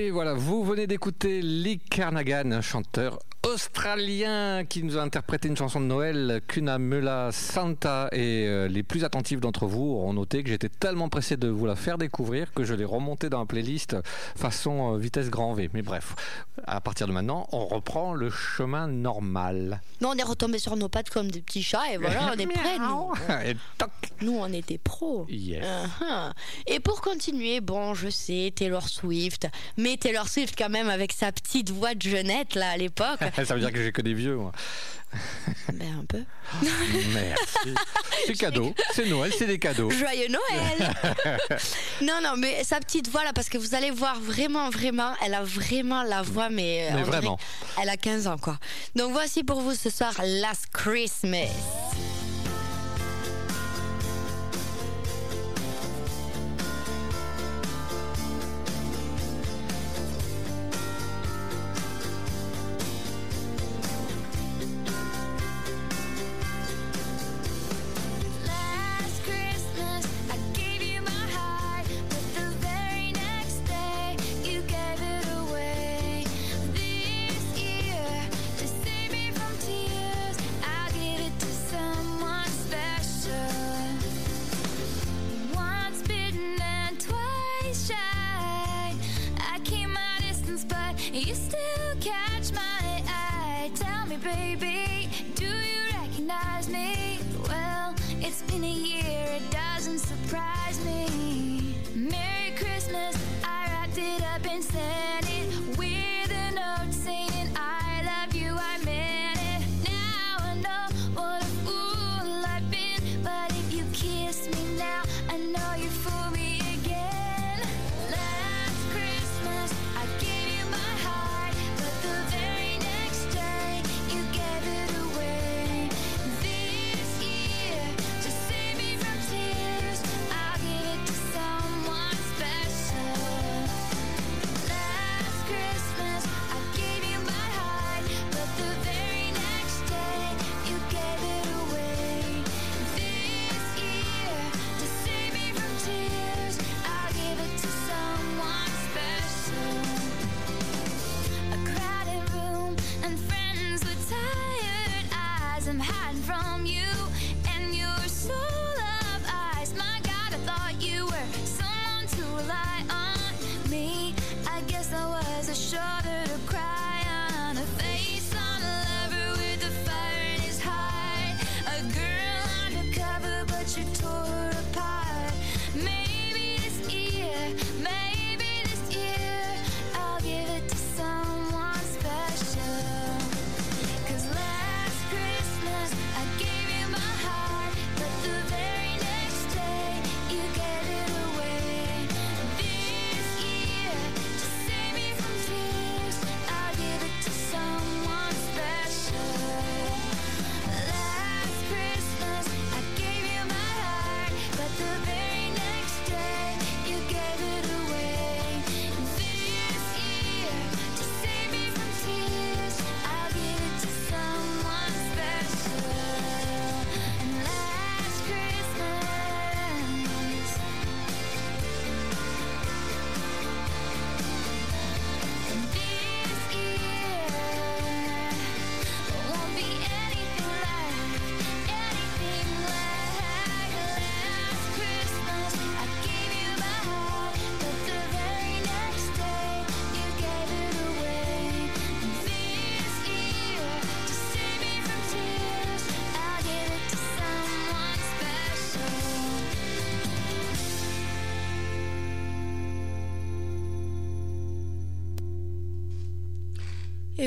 Et voilà, vous venez d'écouter Lee Carnagan, chanteur australien qui nous a interprété une chanson de Noël, Cunamula Santa. Et euh, les plus attentifs d'entre vous auront noté que j'étais tellement pressé de vous la faire découvrir que je l'ai remontée dans la playlist façon euh, vitesse grand V. Mais bref, à partir de maintenant, on reprend le chemin normal. Nous, on est retombé sur nos pattes comme des petits chats et voilà, on est prêts. Nous. Et toc Nous, on était pros. Yes. Uh-huh. Et pour continuer, bon, je sais, Taylor Swift, mais Taylor Swift quand même avec sa petite voix de jeunette là à l'époque. Ça veut dire que j'ai que des vieux, moi. Ben un peu. Merci. C'est cadeau. C'est Noël, c'est des cadeaux. Joyeux Noël Non, non, mais sa petite voix là, parce que vous allez voir vraiment, vraiment, elle a vraiment la voix, mais, euh, Mais dirait vraiment. Elle a 15 ans, quoi. Donc voici pour vous ce soir Last Christmas. Someone to rely on. Me, I guess I was a shoulder to cry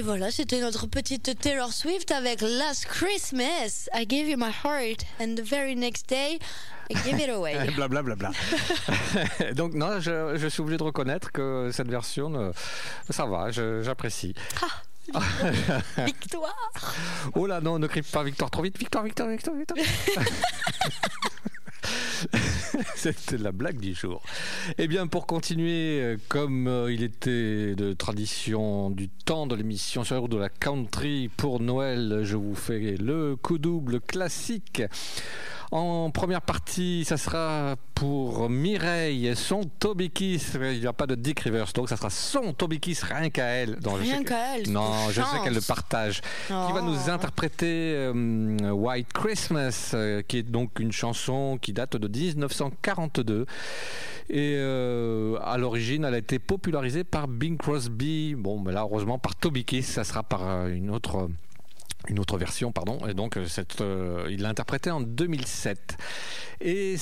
Et voilà, c'était notre petite Taylor Swift avec Last Christmas. I gave you my heart, and the very next day, I gave it away. Blablabla. Donc non, je, je suis obligé de reconnaître que cette version, ne- ça va, j'apprécie. Victoire Oh là non, ne crie pas Victoire trop vite. Victoire, Victoire, Victoire, Victoire. C'était la blague du jour. Eh bien, pour continuer, euh, comme euh, il était de tradition du temps de l'émission sur de la country pour Noël, je vous fais le coup double classique. En première partie, ça sera pour Mireille, son Toby Kiss. Il n'y a pas de Dick Rivers, donc ça sera son Toby Kiss rien qu'à elle. Non, Rien qu'à elle, Non, je sais qu'elle le partage. Qui va Oh. nous interpréter euh, White Christmas, euh, qui est donc une chanson qui date de 1942. Et euh, à l'origine, elle a été popularisée par Bing Crosby. Bon, mais là, heureusement, par Toby Kiss, ça sera par euh, une autre. Une autre version, pardon, et donc euh, euh, il l'a interprétée en 2007. Et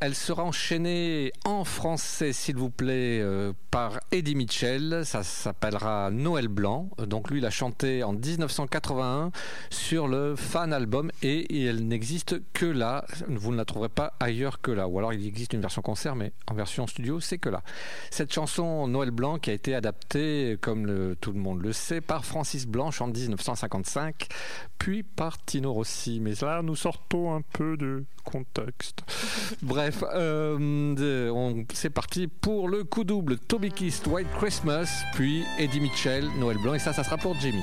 elle sera enchaînée en français, s'il vous plaît, euh, par Eddie Mitchell. Ça s'appellera Noël Blanc. Donc lui, il a chanté en 1981 sur le fan album et elle n'existe que là. Vous ne la trouverez pas ailleurs que là. Ou alors il existe une version concert, mais en version studio, c'est que là. Cette chanson Noël Blanc qui a été adaptée, comme tout le monde le sait, par Francis Blanche en 1955, puis par Tino Rossi. Mais là, nous sortons un peu du contexte. Bref, euh, de- c'est parti pour le coup double. Toby Keith, White Christmas, puis Eddie Mitchell, Noël Blanc, et ça, ça sera pour Jimmy.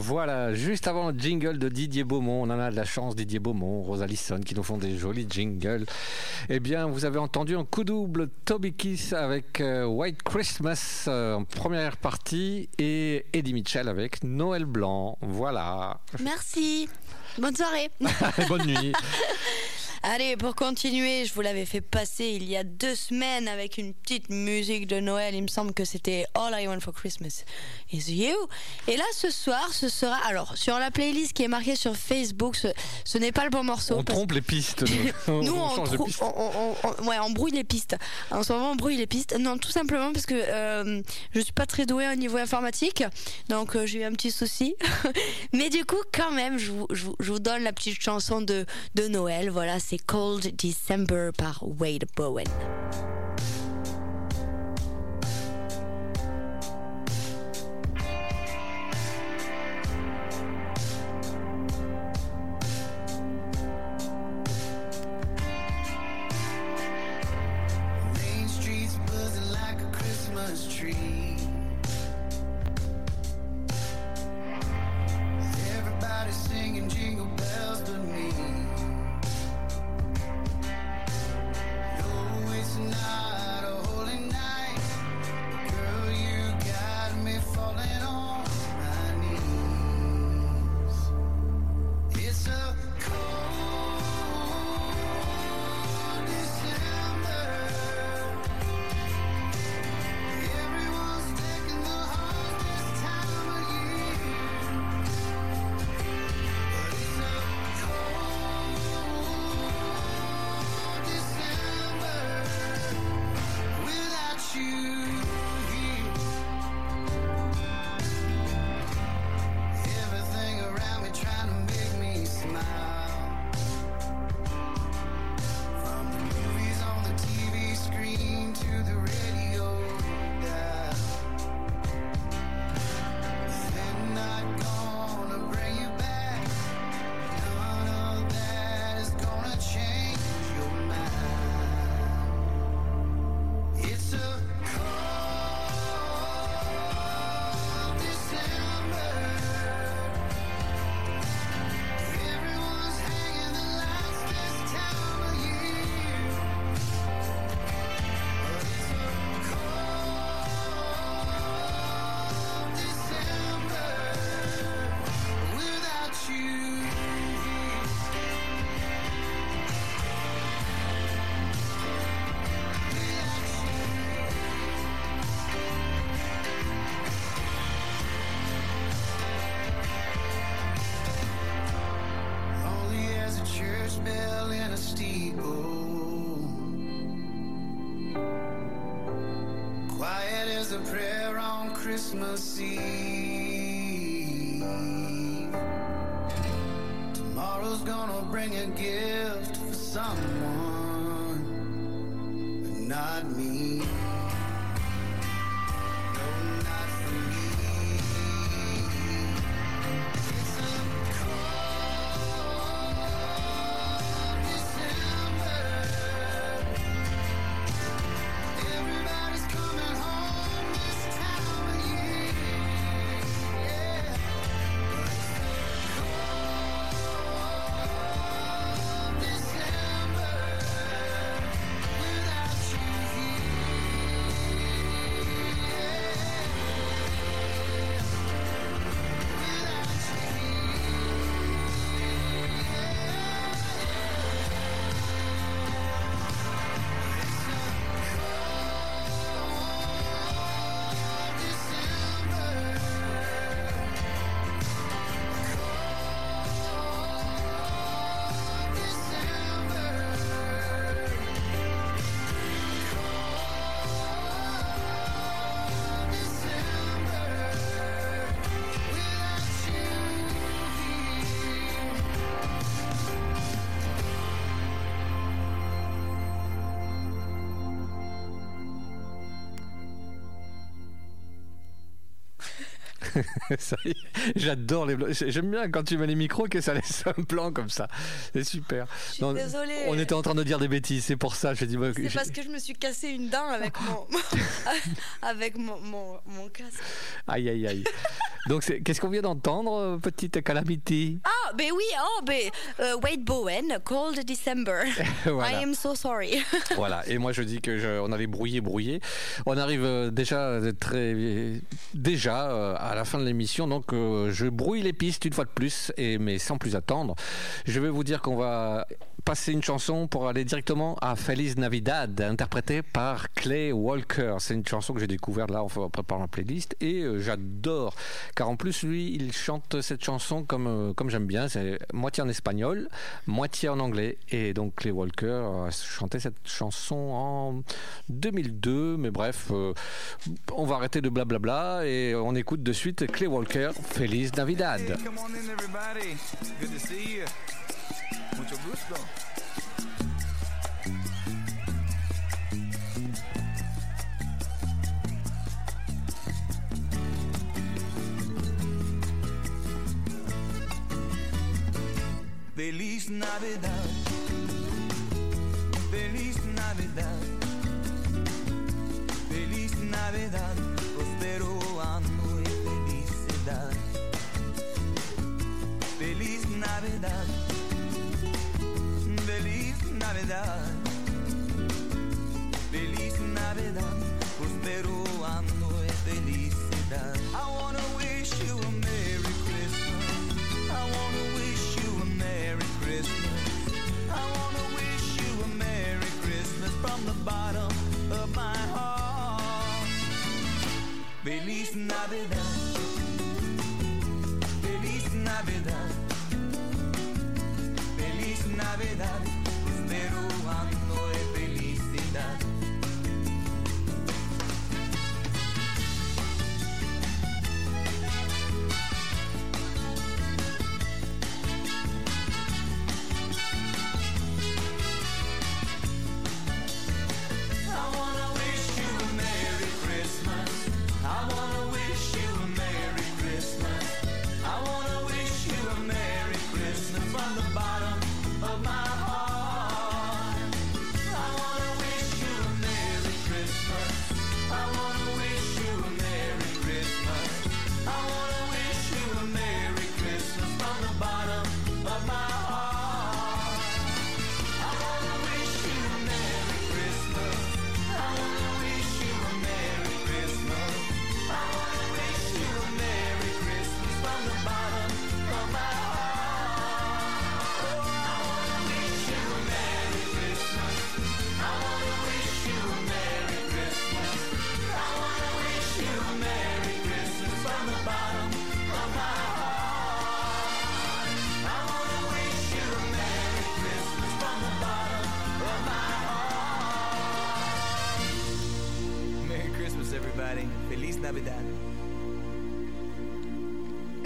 Voilà, juste avant le jingle de Didier Beaumont, on en a de la chance, Didier Beaumont, Rosa Lisson, qui nous font des jolis jingles. Eh bien, vous avez entendu un coup double Toby Kiss avec euh, White Christmas euh, en première partie et Eddie Mitchell avec Noël Blanc. Voilà. Merci. Bonne soirée. Bonne nuit. Allez, pour continuer, je vous l'avais fait passer il y a deux semaines avec une petite musique de Noël. Il me semble que c'était All I Want for Christmas is You. Et là, ce soir, ce sera. Alors, sur la playlist qui est marquée sur Facebook, ce, ce n'est pas le bon morceau. On parce- trompe les pistes. Nous, Nous, on, on, change de trou- piste. on- on- on- ouais, on brouille les pistes. En ce moment, on brouille les pistes. Non, tout simplement parce que euh, je suis pas très douée au niveau informatique, donc euh, j'ai eu un petit souci. Mais du coup, quand même, je vous, je vous- je vous donne la petite chanson de, de Noël. Voilà, c'est Cold December par Wade Bowen. Christmas Eve. Tomorrow's gonna bring a gift for someone, J'adore les blancs. J'aime bien quand tu mets les micros que ça laisse un plan comme ça. C'est super. Je suis Non, désolée. On était en train de dire des bêtises, c'est pour ça. Je dis, bah, C'est parce que je me suis cassé une dent avec mon, avec mon, mon, mon casque. Aïe, aïe, aïe. Donc, qu'est-ce qu'on vient d'entendre, euh, petite calamity Ah, ben oui, oh, ben, euh, Wade Bowen, Cold December. Voilà. I am so sorry. Voilà, et moi je dis que je- on allait brouiller, brouiller. On arrive euh, déjà euh, très déjà à la fin de l'émission, donc je brouille les pistes une fois de plus, et mais sans plus attendre, je vais vous dire qu'on va passer une chanson pour aller directement à Feliz Navidad, interprétée par Clay Walker. C'est une chanson que j'ai découverte là en préparant la playlist, et euh, j'adore, car en plus lui il chante cette chanson comme euh, comme j'aime bien, c'est moitié en espagnol, moitié en anglais, et donc Clay Walker a chanté cette chanson en 2002, mais bref, euh, on va arrêter de blablabla et on écoute de suite Clay Walker, Feliz Navidad. Mucho gusto. Feliz Navidad. Feliz Navidad. Feliz Navidad. Prospero año y felicidad. Feliz Navidad. Navidad. Feliz Navidad. Prospero año y felicidad. I wanna wish you a Merry Christmas. I wanna wish you a Merry Christmas. I wanna wish you a Merry Christmas from the bottom of my heart. Feliz Navidad. Feliz Navidad. Feliz Navidad i'm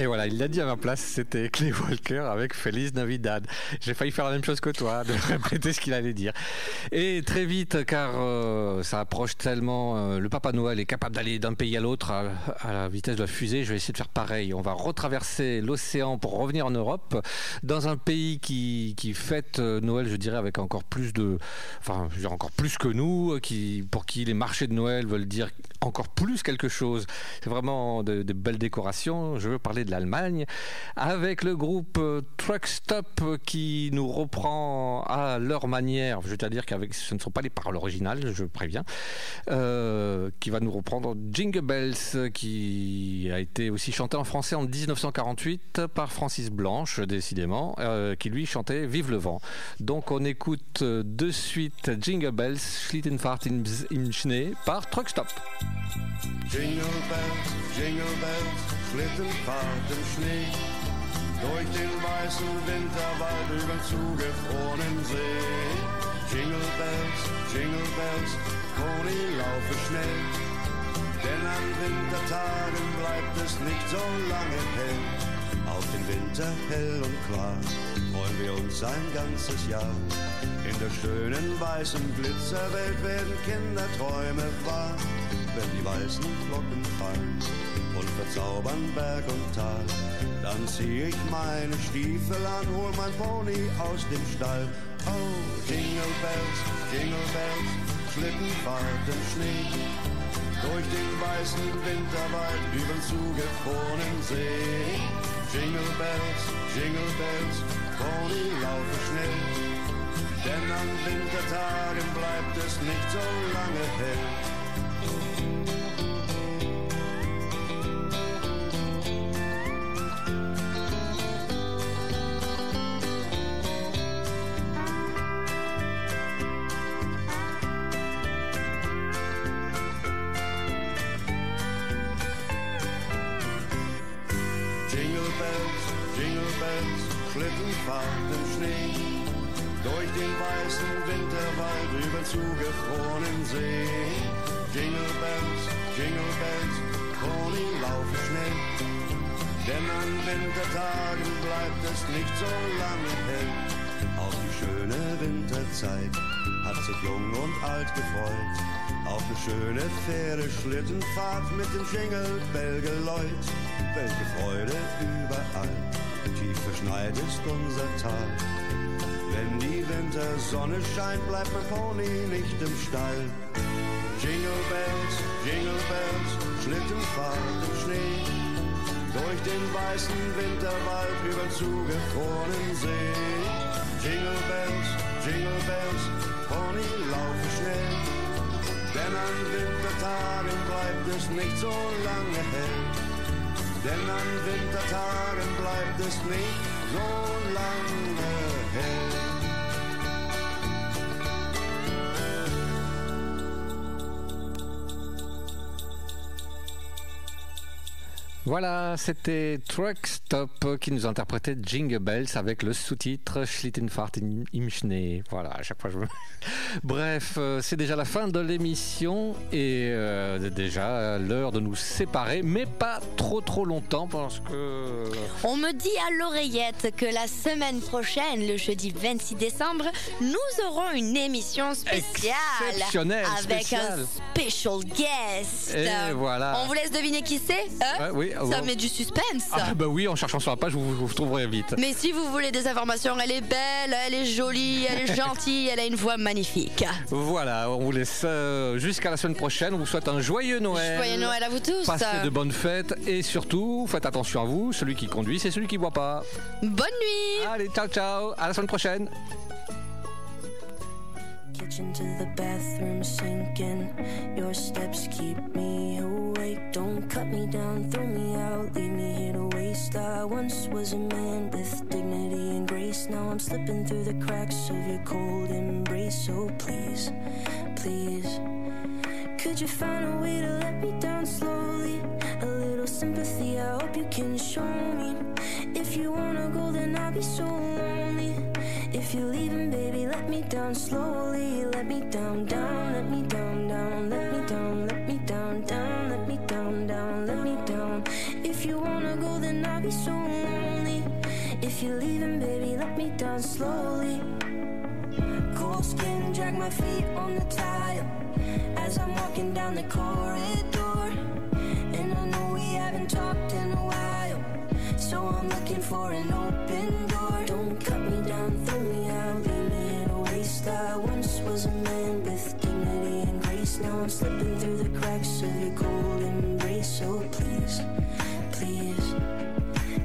Et voilà, il l'a dit à ma place, c'était Clay Walker avec Feliz Navidad. J'ai failli faire la même chose que toi, de répéter ce qu'il allait dire. Et très vite, car euh, ça approche tellement, euh, le Papa Noël est capable d'aller d'un pays à l'autre à, la vitesse de la fusée, je vais essayer de faire pareil. On va retraverser l'océan pour revenir en Europe, dans un pays qui, fête euh, Noël, je dirais, avec encore plus de... Enfin, encore plus que nous, qui, pour qui les marchés de Noël veulent dire encore plus quelque chose. C'est vraiment de, de belles décorations. Je veux parler de l'Allemagne avec le groupe euh, Truck Stop qui nous reprend à leur manière. Je veux dire qu'avec ce ne sont pas les paroles originales, je préviens, euh, qui va nous reprendre Jingle Bells qui a été aussi chanté en français en 1948 par Francis Blanche, décidément, euh, qui lui chantait Vive le vent. Donc on écoute de suite Jingle Bells, Schlittenfahrt im, im Schnee par Truck Stop. Jingle bells, jingle bells, Schlittenfahrt im Schnee. Durch den weißen Winterwald über zugefrorenen See. Jingle bells, jingle bells, Pony laufe schnell. Denn an Wintertagen bleibt es nicht so lange hell. Auf den Winter hell und klar freuen wir uns ein ganzes Jahr. In der schönen weißen Glitzerwelt werden Kinderträume wahr. wenn die weißen Flocken fallen und verzaubern Berg und Tal. Dann zieh ich meine Stiefel an, hol mein Pony aus dem Stall. Oh, Jingle Bells, Jingle Bells, Schlittenfahrt im Schnee. Durch den weißen Winterwald über zugefrorenen See. Jingle Bells, Jingle Bells, Pony laufe schnell. Denn an Wintertagen bleibt es nicht so lange hell. Zugefrorenen See. Jingle Bells, Jingle Bells, Pony laufe schnell. Denn an Wintertagen bleibt es nicht so lange hell. Auf die schöne Winterzeit hat sich jung und alt gefreut. Auf eine schöne Pferdeschlittenfahrt mit dem Jingle Bell Geläut. Welche Freude überall. Tief verschneit ist unser Tal. Wenn die Wintersonne scheint, bleibt mein Pony nicht im Stall. Jingle Bells, Jingle Bells, Schlittenfahrt im Schnee. Durch den weißen Winterwald über zugefrorenen See. Jingle Bells, Jingle Bells, Pony laufe schnell. Denn an Wintertagen bleibt es nicht so lange hell. Denn an Wintertagen bleibt es nicht so lange hell. Hey. Voilà, c'était Truck Stop qui nous interprétait Jingle Bells avec le sous-titre Schlittenfahrt im Schnee. Voilà, à chaque fois je me... Bref, euh, c'est déjà la fin de l'émission et euh, déjà l'heure de nous séparer, mais pas trop trop longtemps parce que... On me dit à l'oreillette que la semaine prochaine, le jeudi 26 décembre, nous aurons une émission spéciale Exceptionnelle, avec spéciale. un special guest. Et voilà. On vous laisse deviner qui c'est hein? Ouais, oui, Ça ouais. met du suspense. Ah bah oui, en cherchant sur la page, vous, vous trouverez vite. Mais si vous voulez des informations, elle est belle, elle est jolie, elle est gentille, elle a une voix magnifique. Voilà, on vous laisse euh, jusqu'à la semaine prochaine. On vous souhaite un joyeux Noël. Joyeux Noël à vous tous. Passez de bonnes fêtes et surtout, faites attention à vous. Celui qui conduit, c'est celui qui boit pas. Bonne nuit. Allez, ciao, ciao. À la semaine prochaine. Kitchen to the bathroom sinking. Your steps keep me awake. Don't cut me down, throw me out, leave me here to waste. I once was a man with dignity and grace. Now I'm slipping through the cracks of your cold embrace. So please, please, could you find a way to let me down slowly? A little sympathy, I hope you can show me. If you wanna go, then I'll be so lonely. If you're leaving, baby, let me down slowly. Let me down, down, let me down, down, let me down, let me down, down, let me down, down, let me down. If you wanna go, then I'll be so lonely. If you're leaving, baby, let me down slowly. Cold skin, drag my feet on the tile as I'm walking down the corridor. And I know we haven't talked in a while, so I'm looking for an open door. Don't cut me in a waste. I once was a man with dignity and grace. Now I'm slipping through the cracks of your cold embrace. So please, please,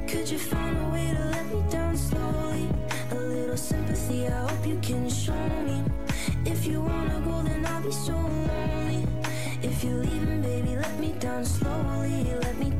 could you find a way to let me down slowly? A little sympathy, I hope you can show me. If you wanna go, then I'll be so lonely. If you're leaving, baby, let me down slowly. Let me